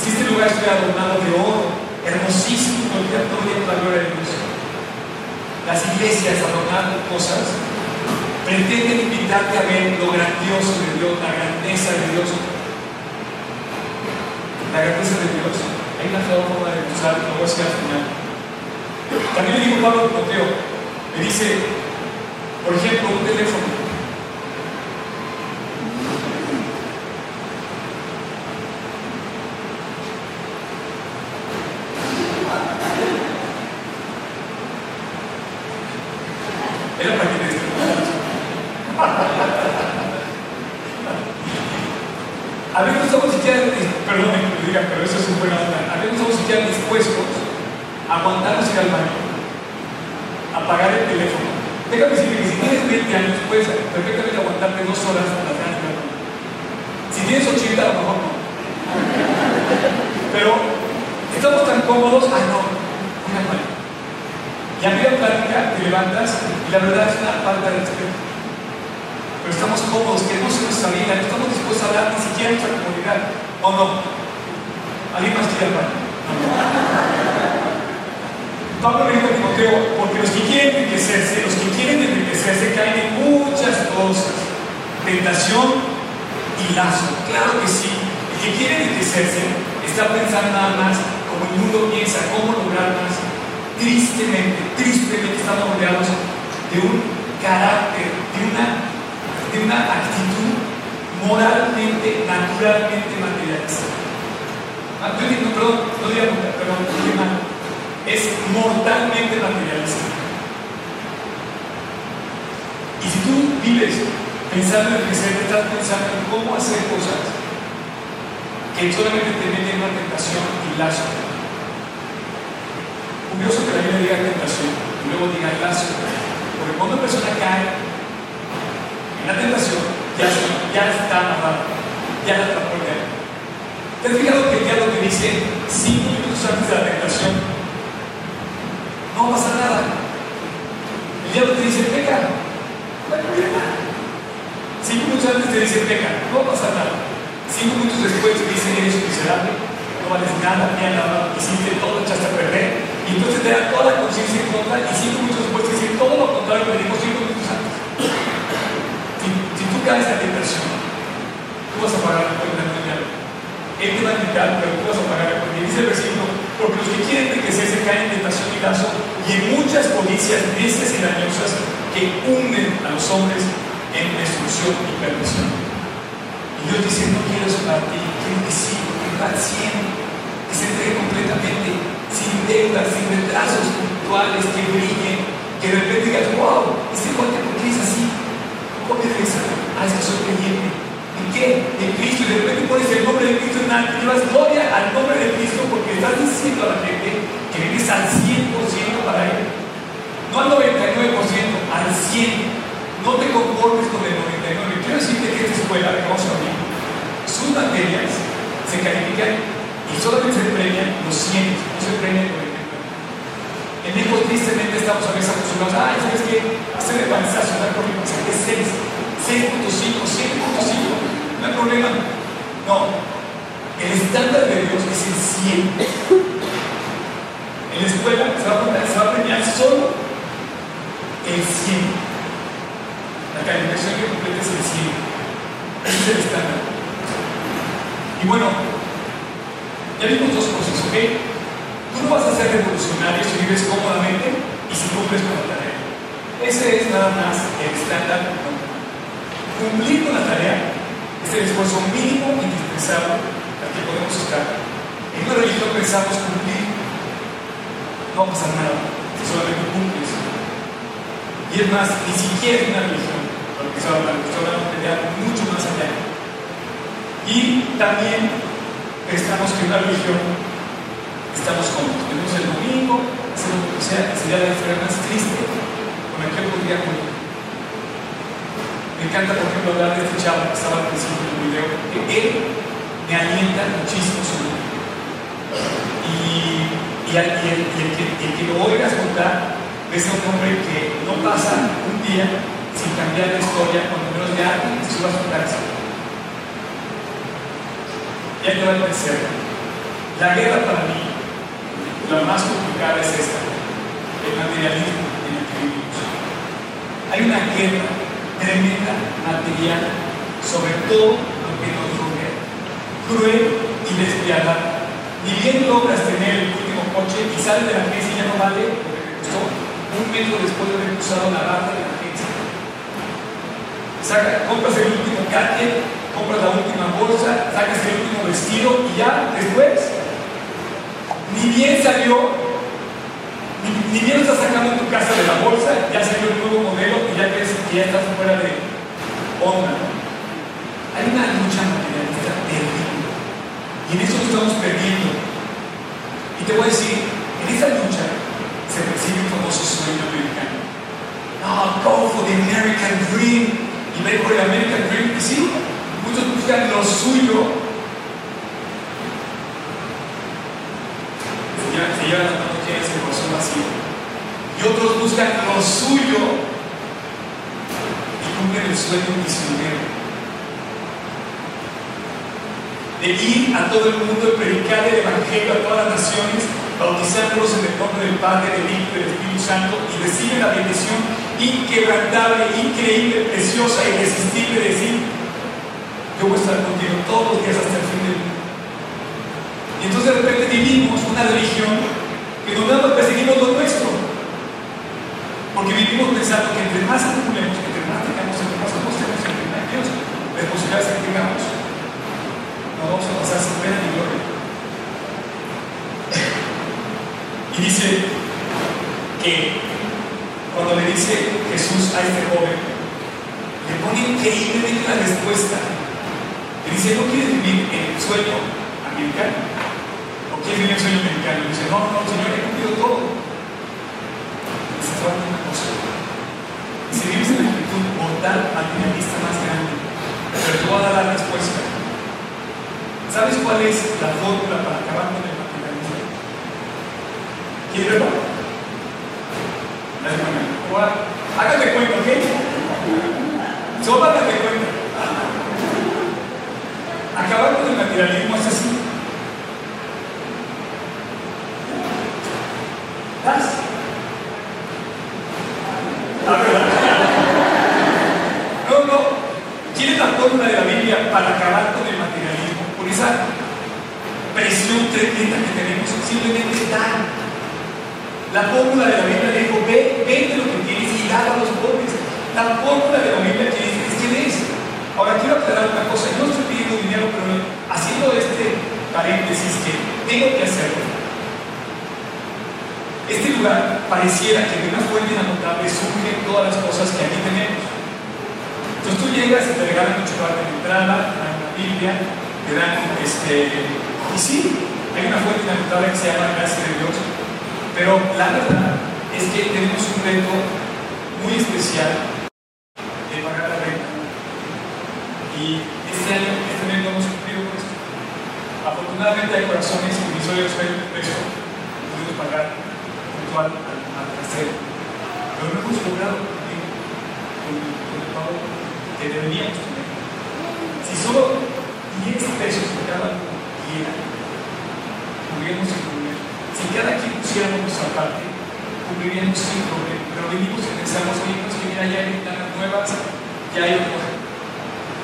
Si este lugar estuviera adornado de oro, hermosísimo, el día la gloria de Dios. Las iglesias adornadas de cosas pretenden invitarte a ver lo grandioso de Dios, la grandeza de Dios. La grandeza de Dios. Hay una forma de usar, lo voy a decir al final. También le dijo Pablo Timoteo, me dice, por ejemplo, un teléfono. A veces no estamos siquiera, perdón que lo diga, pero eso es un buen onda. A veces no estamos siquiera dispuestos a aguantarnos ir al baño, a apagar el teléfono. Déjame decirte que si tienes 20 años, puedes perfectamente aguantarte dos horas a las ganas de Si tienes 80, a lo mejor no. Pero estamos tan cómodos, ah, no, voy al baño. Y a media plática te levantas y la verdad es una falta de respeto. Pero estamos cómodos, queremos nuestra vida, no estamos dispuestos a hablar ni siquiera en nuestra comunidad. ¿O no? ¿Alguien más quiere hablar? Pablo le dijo a Timoteo, porque los que quieren enriquecerse, los que quieren enriquecerse caen en muchas cosas. Tentación y lazo. Claro que sí. El que quiere enriquecerse está pensando nada más como el mundo piensa, cómo lograr más tristemente, tristemente estamos rodeados de un carácter, de una, de una actitud moralmente, naturalmente materialista. Ah, yo digo, perdón, no diga perdón, no. Es mortalmente materialista. Y si tú vives pensando en el presente, estás pensando en cómo hacer cosas que solamente te meten en una tentación y lazo curioso que la Biblia diga tentación y luego diga lazo. Porque cuando una persona cae la tentación, ya, ya está amarrado, ya la atrapó el diablo. ¿Te has fijado que el diablo te dice cinco minutos antes de la tentación? No va a pasar nada. El diablo te dice, peca, no hay problema. Cinco minutos antes te dice, peca, no va a pasar nada. Cinco minutos después te dice, eres miserable, no vales nada, nada, hiciste todo, echaste a perder y entonces te da toda la conciencia en contra y cinco minutos después te dice todo lo contrario que dijo cinco minutos caes en tentación, tú vas a pagar la cuenta mundial. Él te va a invitar, pero tú vas a pagar la dice el versículo, porque los que quieren enriquecer se caen en tentación y lazo y en muchas codicias necias y dañosas que hunden a los hombres en destrucción y perdición. Y Dios dice, no quiero eso para ti, quiero que sí, que va al cielo, que se entregue completamente sin deudas, sin retrasos espirituales que brillen, que de repente digas, wow, este cuate, ¿por qué es así? ¿Cómo es eso? Ah, es que soy creyente. ¿En qué? En Cristo. Y de repente pones el nombre de Cristo en alto llevas gloria al nombre de Cristo porque estás diciendo a la gente que vienes al 100% para Él. No al 99%, al 100%. No te conformes con el 99%. Quiero decirte que esta escuela que vamos a abrir, sus materias se califican y solamente se premian los 100, no se premian ejemplo. En México tristemente estamos a veces acostumbrados, ay, ¿sabes qué? Hacer no hay problema, saqué 6, 6.5, 7.5, no hay problema. No, el estándar de Dios es el 100. En la escuela se va a, se va a premiar solo el 100. La calificación que completa es el 100. Ese es el estándar. Y bueno, ya vimos dos cosas, ¿ok? Tú vas a ser revolucionario si vives cómodamente y si cumples con la tarea. Ese es nada más el estándar. Cumplir con la tarea es el esfuerzo mínimo indispensable al que podemos estar. En una religión pensamos cumplir, no va a pasar nada si solamente cumples. Y es más, ni siquiera en una religión, lo que está hablando de mucho más allá. Y también estamos en una religión, estamos cómodos. Venimos el domingo, hacemos lo que sea, sería la historia más triste con la que podría contar. Me encanta, por ejemplo, hablar de este que estaba al principio del video, que él me alienta muchísimo su vida. Y, y, el, y, que, el que lo oigas contar es un hombre que no pasa un día sin cambiar la historia, cuando menos de alguien suba su casa ya te va a. La guerra para mí, la más complicada es esta, el materialismo en el que vivimos. Hay una guerra tremenda material sobre todo lo que nos rodea, cruel y despiadada. Ni bien logras tener el último coche y sales de la agencia y ya no vale lo que te costó un metro después de haber usado la barra de la agencia. Compras el último gadget compras la última bolsa, sacas el último vestido y ya después, ni bien salió, ni, bien lo estás sacando tu casa de la bolsa, ya salió el nuevo modelo y ya crees que ya estás fuera de onda. Hay una lucha materialista terrible. Y en eso lo estamos perdiendo. Y te voy a decir, en esa lucha se percibe el famoso sueño americano. No, go for the American Dream. Y ve por el American Dream. Y sí, muchos buscan lo suyo lo suyo y cumplen el sueño misionero de ir a todo el mundo y predicar el Evangelio a todas las naciones, bautizándolos en el nombre del Padre, del Hijo y del Espíritu Santo, y reciben la bendición inquebrantable, increíble, preciosa, irresistible de decir, yo voy a estar contigo todos los días hasta el fin del mundo. Y entonces de repente vivimos una religión que nos perseguimos lo nuestro. Porque vivimos pensando que entre más acumulemos, entre más tengamos, entre más apostemos, entre más Dios, las posibilidades que tengamos, nos vamos a pasar sin pena ni gloria. Y dice que cuando le dice Jesús a este joven, le pone increíblemente la respuesta. Le dice, ¿no quieres vivir en el sueño americano? ¿O quieres vivir en el sueño americano? Y dice, no, no, Señor, he cumplido todo. Dice, vives en la actitud mortal materialista más grande, pero te voy a dar la respuesta. ¿Sabes cuál es la fórmula para acabar con el materialismo? ¿Quieres verlo? Hágate cuenta, ¿ok? Solo hágate cuenta. Acabar con el materialismo es así. ¿Das? No, no. ¿Quieres la fórmula de la Biblia para acabar con el materialismo? Con esa presión tremenda que tenemos, simplemente dar. La fórmula de la Biblia dijo, ve, vende lo que tienes y dale a los pobres. La fórmula de la Biblia que dice, es que des. Ahora quiero aclarar una cosa, yo no estoy pidiendo dinero, pero haciendo este paréntesis que tengo que hacerlo. Este lugar pareciera que de una fuente las cosas que aquí tenemos. Entonces tú llegas y te regalan un chocolate de entrada, dan una Biblia, te dan este. Y sí, hay una fuente inagotable que se llama gracia de Dios. Pero la verdad es que tenemos un reto muy especial de pagar la renta. Y este año, este año no hemos cumplido con esto. Afortunadamente hay corazones y mis eso, pudimos pagar puntual al, al tercero. Pero no hemos logrado cumplir con, con el pago deberíamos tener. Si solo 10 pesos por cada diera, pudiéramos incluir. Si cada quien pusiéramos nuestra parte, cumpliríamos sin problema. Pero venimos y pensamos, pues que mira, ya hay ventanas nuevas, ya hay otro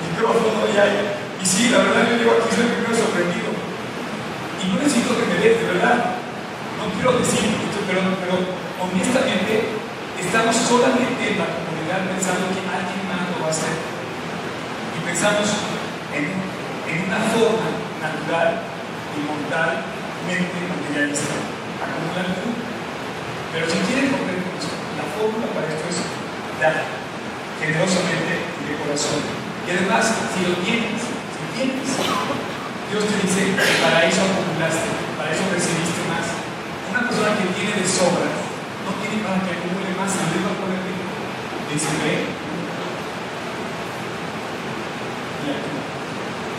micrófono, ya hay. Y sí, la verdad, yo llego aquí, soy primero sorprendido. Y no necesito que me des, de verdad. No quiero decir, pero, pero honestamente, estamos solamente en la comunidad pensando que alguien más lo va a hacer. Pensamos en, en una forma natural y mortalmente materialista. Acumular tú. Pero si quieren comprender la fórmula para esto es dar generosamente de corazón. Y además, si lo tienes, si tienes, Dios te dice para eso acumulaste, para eso recibiste más. Una persona que tiene de sobra, no tiene para que acumule más, y Dios va a poner dice, ve. Y actúa.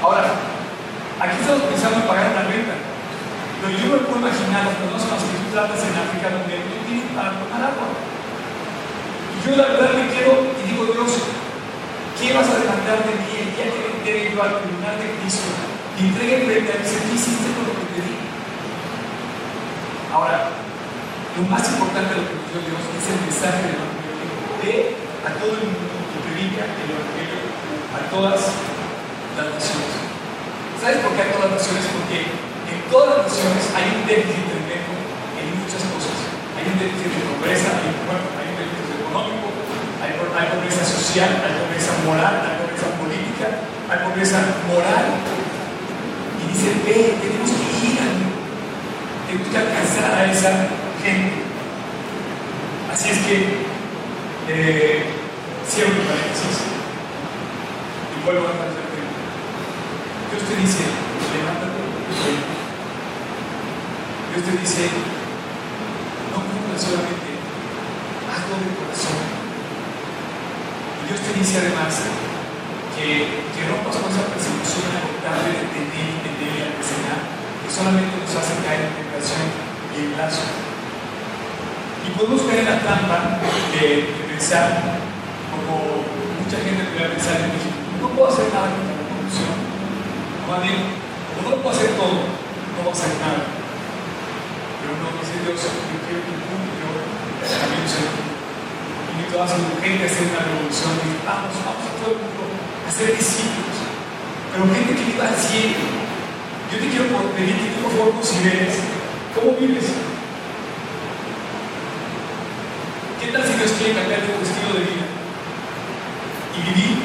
Ahora, aquí estamos pensando en pagar una renta. Pero yo me puedo imaginar las personas que tú tratas en África donde no tienen para tomar agua. Y yo la verdad me quedo y digo, Dios, ¿qué vas a demandar de mí el día que me entregue yo al tribunal de Cristo? Y entregue frente a mí, ¿qué hiciste con lo que te di? Ahora, lo más importante de lo que nos dio Dios es el mensaje del Evangelio. Ve a todo el mundo y predica el Evangelio a todas ¿Sabes por qué a todas las naciones? Porque en todas las naciones hay un déficit tremendo en muchas cosas. Hay un déficit de pobreza, hay, bueno, hay un déficit económico, hay, hay pobreza social, hay pobreza moral, hay pobreza política, hay pobreza moral. Y dice, ve, tenemos que ir a tenemos que alcanzar a esa gente. Así es que, eh, cierro mi paréntesis y vuelvo a Dios te dice, levántate Dios te dice, no cumpla solamente, hazlo de corazón. Y Dios te dice además que, que rompas con esa persecución agotable de tener y tener y almacenar, que solamente nos hace caer en tentación y en lazo. Y podemos caer en la trampa de, pensar, como mucha gente puede pensar en México, no puedo hacer nada. No, como no lo puedo hacer todo, no voy a hacer nada. Pero no, dice Dios, yo quiero que mundo, yo también soy invito a su gente a hacer una revolución. Y vamos, vamos a todo el mundo a ser discípulos. Pero gente que viva al cielo. Yo te quiero pedir que tú por favor consideres cómo vives. ¿Qué tal si Dios quiere cambiar tu estilo de vida? Y vivir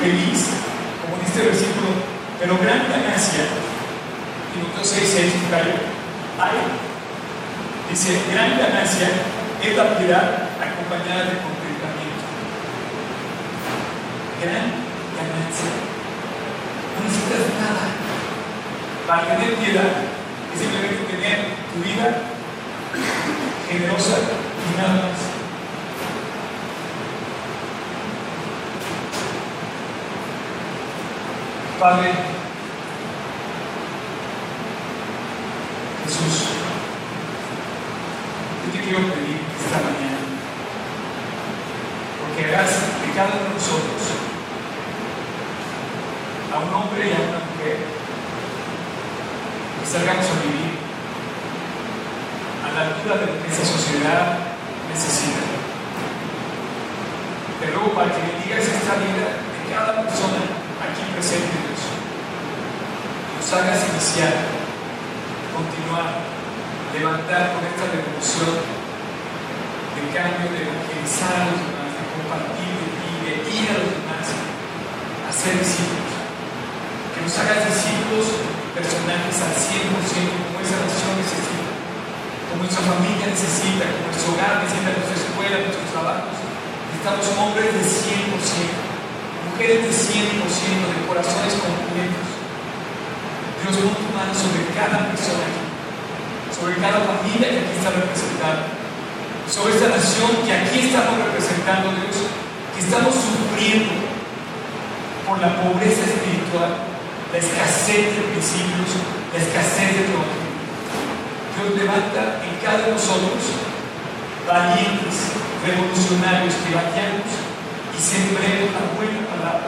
feliz, como dice el versículo, pero gran ganancia. Minuto 6, 6, hay Dice, gran ganancia es la piedad acompañada de contentamiento. Gran ganancia. No necesitas nada. Para tener piedad es simplemente tener tu vida generosa y nada más. Padre, Jesús, quiero pedir esta mañana, porque harás de cada uno de nosotros, a un hombre y a una mujer, que salgamos a vivir a la altura de lo que esa sociedad necesita. Te ruego para que bendigas esta vida de cada persona aquí presente, Dios. Nos hagas iniciar, continuar, levantar con esta revolución de cambio, de evangelizar a los demás, de compartir de ti, de ir a los demás, a ser discípulos. Que nos hagas discípulos personajes al 100% como esa nación necesita, como nuestra familia necesita, como nuestro hogar necesita, nuestra escuela, nuestros trabajos. Necesitamos hombres de 100%, mujeres de 100%, de corazones completos. Dios pon tu mano sobre cada persona aquí, sobre cada familia que aquí está representada sobre esta nación que aquí estamos representando, Dios, que estamos sufriendo por la pobreza espiritual, la escasez de principios, la escasez de todo. Dios levanta en cada uno de nosotros valientes, revolucionarios, que vayamos y sembremos la buena palabra.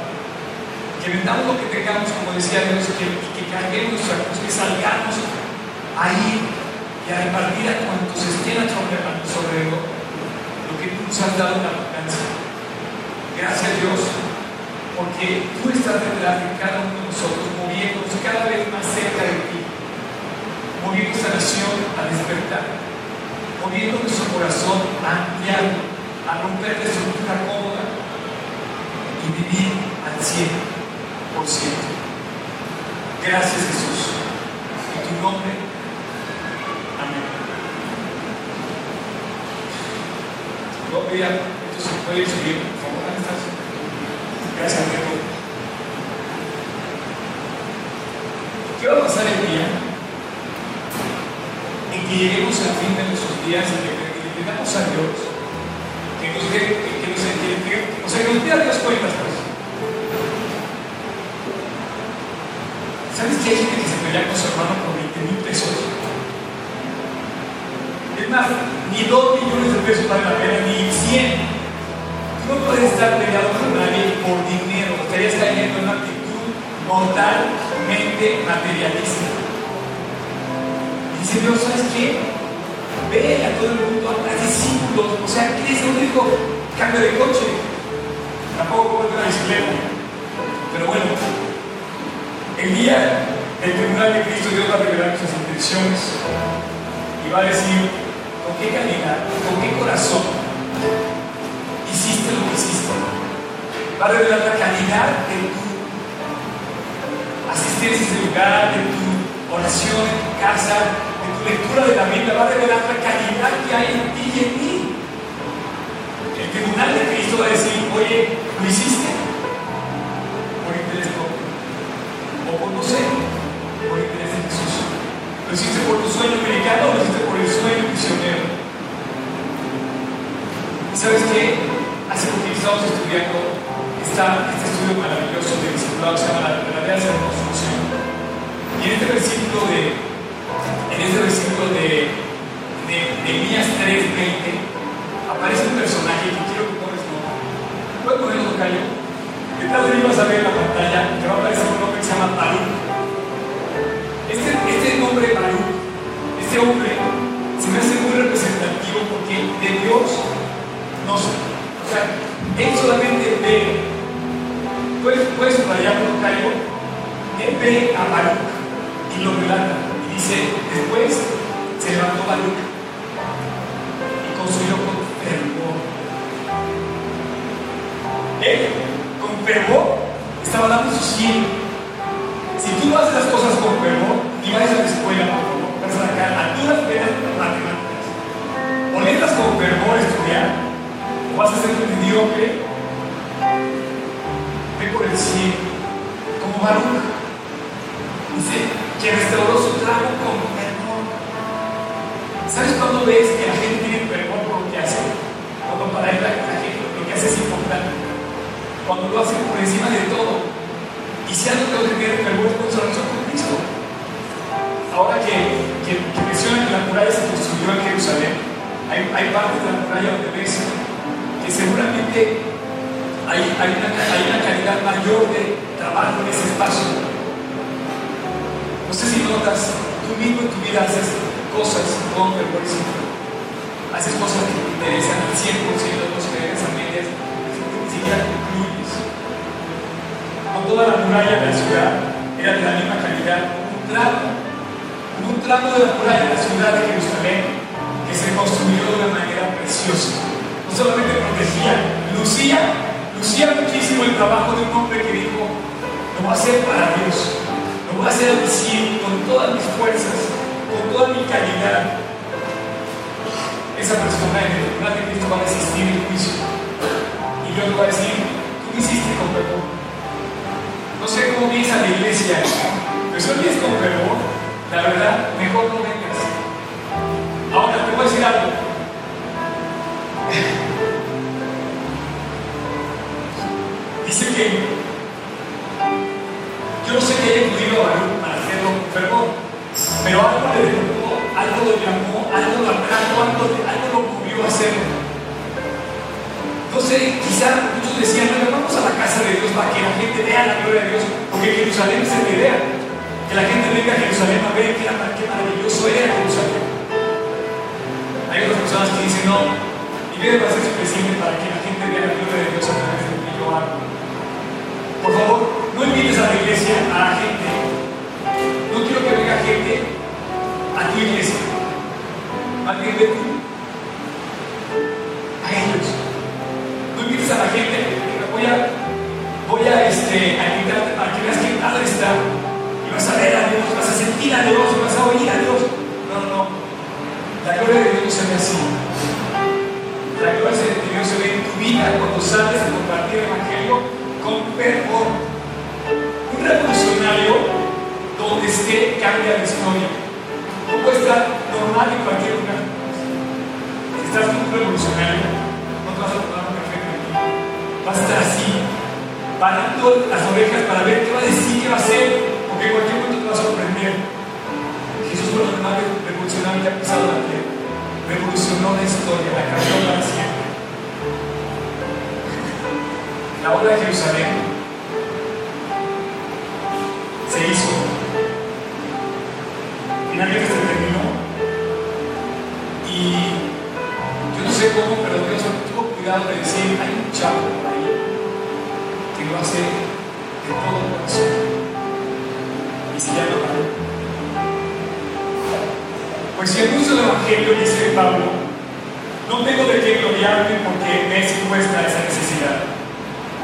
Que vendamos lo que tengamos, como decía Dios, que, que carguemos nuestra cruz, que salgamos ahí y a repartir a cuantos estén a nuestro alrededor lo que tú nos has dado en abundancia. Gracias Dios, porque tú estás detrás de cada uno de nosotros, moviéndonos cada vez más cerca de ti, moviendo esta nación a despertar, moviendo nuestro corazón a ampliarlo, a romper la estructura cómoda y vivir al 100%. Gracias Jesús. En tu nombre Yo pedía, esto se puede subir, por favor, Gracias, Diego. ¿Qué va a pasar el día en que lleguemos al fin de nuestros días y que le pidamos a Dios que nos dé, que nos entienda, o sea, que nos pida Dios cuentas, pues? ¿Sabes que hay gente que se pelea con su hermano por 20 mil pesos? Es más, ni 2 millones de pesos vale la pena, ni 100. Tú no puedes estar peleado con nadie por dinero, estarías cayendo en una actitud mortalmente materialista. Y dice Dios, ¿sabes qué? Ve a todo el mundo, a discípulos, o sea, ¿qué es lo único? Cambio de coche, tampoco compra una bicicleta. Pero bueno, el día del tribunal de Cristo Dios va a revelar sus intenciones y va a decir, con qué calidad, con qué corazón hiciste lo que hiciste. Va a revelar la calidad de tu asistencia a ese lugar, de tu oración en tu casa, lectura de la Biblia va a revelar la calidad que hay en ti y en mí. El tribunal de Cristo va a decir, oye, ¿lo hiciste? Por interés propio. O por no sé, por interés de Jesús. ¿Lo hiciste por tu sueño americano o lo hiciste por el sueño misionero? ¿Sabes qué? Hace poco estamos estudiando esta, este estudio maravilloso de discipulado que se llama La verdadera Y en este versículo de este versículo de, de, de Elías 3.20 aparece un personaje que quiero que pongas nota. ¿Puedes ponerlo, Cayo? Detrás de mí vas a ver en la pantalla que va a aparecer un nombre que se llama Baruch. Este, este nombre Baruch, este hombre, se me hace muy representativo porque de Dios no sé. O sea, él solamente ve. Puedes, puedes subrayar por Cayo. Él ve a Baruch y lo relata. Dice, después se levantó Baruch y construyó con fervor. Él, con fervor, estaba dando su cielo. Si tú no haces las cosas con fervor, y vas a la escuela, por favor, vas a sacar a duras matemáticas. O letras con fervor estudiar, o vas a ser un mediocre. Ve por el cielo, como Baruch. Que restauró su trago con fervor. ¿Sabes cuándo ves que la gente tiene fervor por lo que hace? Cuando para él la, gente lo que hace es importante. Cuando lo hace por encima de todo. Y si algo tengo que tener es con su relación con Cristo. Ahora que, que, que mencionan que la muralla se construyó en Jerusalén, hay, hay partes de la muralla donde ves que seguramente hay, hay, una, hay una calidad mayor de trabajo en ese espacio. No sé si notas, tú mismo en tu vida haces cosas con fervor. Haces cosas que te interesan al 100%, cosas que debes a medias, ni siquiera concluyes. No toda la muralla de la ciudad era de la misma calidad, un tramo un tramo de la muralla de la ciudad de Jerusalén que se construyó de una manera preciosa. No solamente protegía, lucía, lucía muchísimo el trabajo de un hombre que dijo, lo voy a hacer para Dios, lo voy a hacer al 100, con todas mis fuerzas, con toda mi calidad. Esa persona en el tribunal de Cristo va a resistir el juicio. Y Dios va a decir, tú hiciste con perdón. No sé cómo piensa la iglesia, pero si no con fervor, la verdad, mejor no vengas. Ahora te voy a decir algo. [laughs] Dice que yo no sé qué haya podido a Baruch para hacerlo pero algo le derrotó, algo lo llamó, algo lo atrajo, algo, algo lo movió a hacerlo. Sé, quizá muchos decían, no, vamos a la casa de Dios para que la gente vea la gloria de Dios, porque Jerusalén es la idea que la gente venga a Jerusalén a ver qué, maravilloso era Jerusalén. Hay otras personas que dicen, no, y debe ser suficiente para que la gente vea la gloria de Dios a través de lo que yo hago. Por favor, no invites a la iglesia a la gente. No quiero que venga gente a tu iglesia. Más bien de tú. A ellos. No invites a la gente, voy a, voy a, este, a invitarte para que veas qué padre está vas a ver a Dios, vas a sentir a Dios, vas a oír a Dios. No, no, no. La gloria de Dios se ve así. La gloria de Dios se ve en tu vida cuando sales a compartir el Evangelio con fervor. Revolucionario donde esté cambia la historia. No puede estar normal en cualquier lugar. Si estás con un revolucionario, no te vas a tomar un café aquí. Vas a estar así, parando las orejas para ver qué va a decir, qué va a hacer porque en cualquier momento te va a sorprender. Jesús fue un revolucionario que ha pisado la tierra. Revolucionó la historia, la cambió para siempre. La obra de Jerusalén se hizo. Finalmente se terminó. Y yo no sé cómo, pero Dios tuvo cuidado de decir, hay un chavo ahí que lo hace de todo corazón y se llama Pablo. Pues si anuncio el Evangelio, dice Pablo, no tengo de qué gloriarme porque me es impuesta esa necesidad.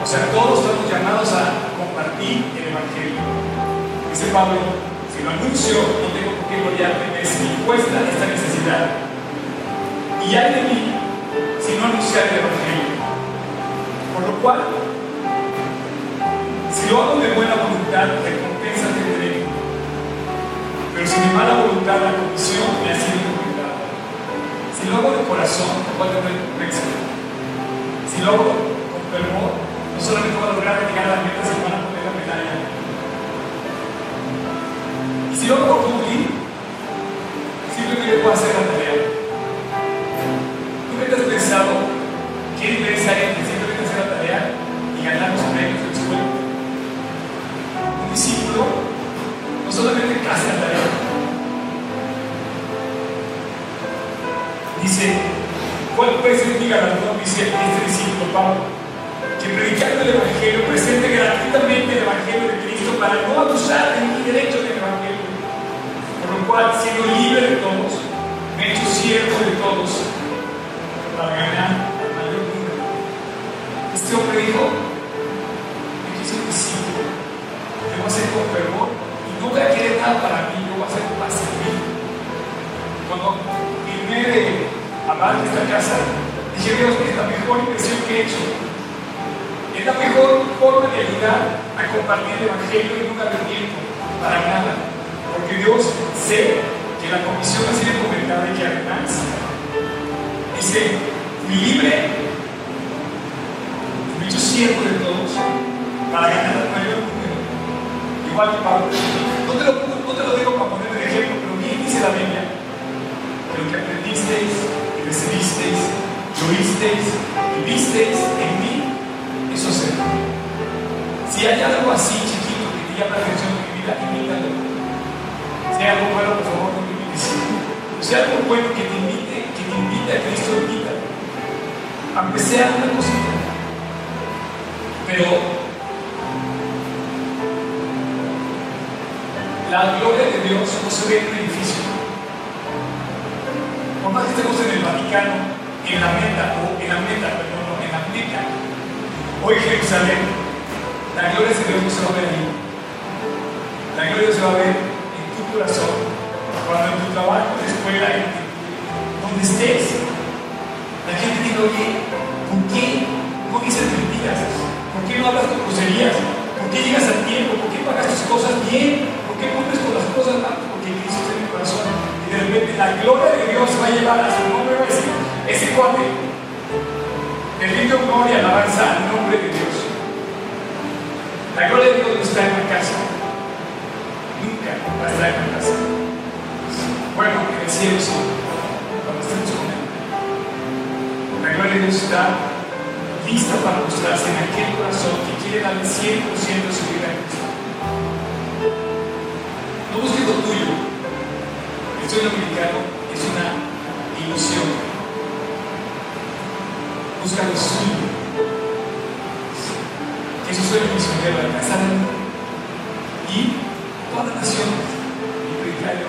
O sea, todos estamos llamados a compartir el Evangelio. Dice Pablo, si lo anuncio, no tengo por qué gloriarme, me es impuesta esta necesidad. Y hay de mí si no anunciar el Evangelio. Por lo cual, si lo hago de buena voluntad, recompensa tendré. Pero si de mala voluntad la comisión me ha sido encomendada. Si lo hago de corazón, voy a tener recompensa. Si lo hago con fervor, no no solamente a lograr llegar a la meta, sino van a poner la medalla. Si no lo puedo cumplir, simplemente puedo hacer la tarea. ¿Tú te has pensado qué diferencia hay entre simplemente hacer la tarea y ganar los premios de la escuela? Un discípulo no solamente hace la tarea, dice, ¿cuál puede ser mi galardón? Dice este discípulo Pablo, que predicando el Evangelio presente gratuitamente el Evangelio de Cristo para no abusar de mi derecho del Evangelio. Siendo libre de todos, me he hecho siervo de todos para ganar al mayor número. Este hombre dijo, yo quiero ser discípulo, yo voy a ser con fervor y no voy a querer nada para mí, yo voy a hacer para servir. Cuando firmé de hablar de esta casa, dije, Dios, es la mejor inversión que he hecho. Es la mejor forma de ayudar a compartir el Evangelio y nunca me tiempo para nada. Porque Dios sé que la comisión ha sido comentada y que además dice, fui libre, fui hecho siervo de todos para ganar el mayor número. Igual que Pablo. No te, lo, digo para poner de ejemplo, pero bien dice la Biblia que lo que aprendisteis y recibisteis, y oísteis y visteis en mí, eso será. Si hay algo así chiquito que te llama la atención de mi vida, imítalo. Hay algo bueno, por favor, no me imites. Si hay algo bueno que te invite, que te invite a Cristo, imítalo. Aunque sea una cosita. Pero la gloria de Dios no se ve en un edificio. Por más que estemos en el Vaticano, en la meta, o en la meta, perdón, no, en la meca, o en Jerusalén, la gloria de Dios no se va a ver ahí. La gloria se va a ver corazón, cuando en tu trabajo, en la escuela, donde estés. La gente dice, oye, ¿por qué no dices mentiras? ¿Por qué no hablas con groserías? ¿Por qué llegas a tiempo? ¿Por qué pagas tus cosas bien? ¿Por qué cumples con las cosas mal? Porque Cristo está en mi corazón. Y de repente la gloria de Dios va a llevar a su nombre, va a decir, ese cuate, gloria alabanza al nombre de Dios. La gloria de Dios no está en la casa. Nunca va a estar en la casa. Bueno, en el cielo sí, cuando estemos con Él. La gloria de Dios está lista para mostrarse en aquel corazón que quiere darle 100% de su vida a Cristo. No busques lo tuyo. El sueño americano es una ilusión. Busca lo suyo. Que su sueño misionero alcanzar el mundo y toda nación y tu imperio.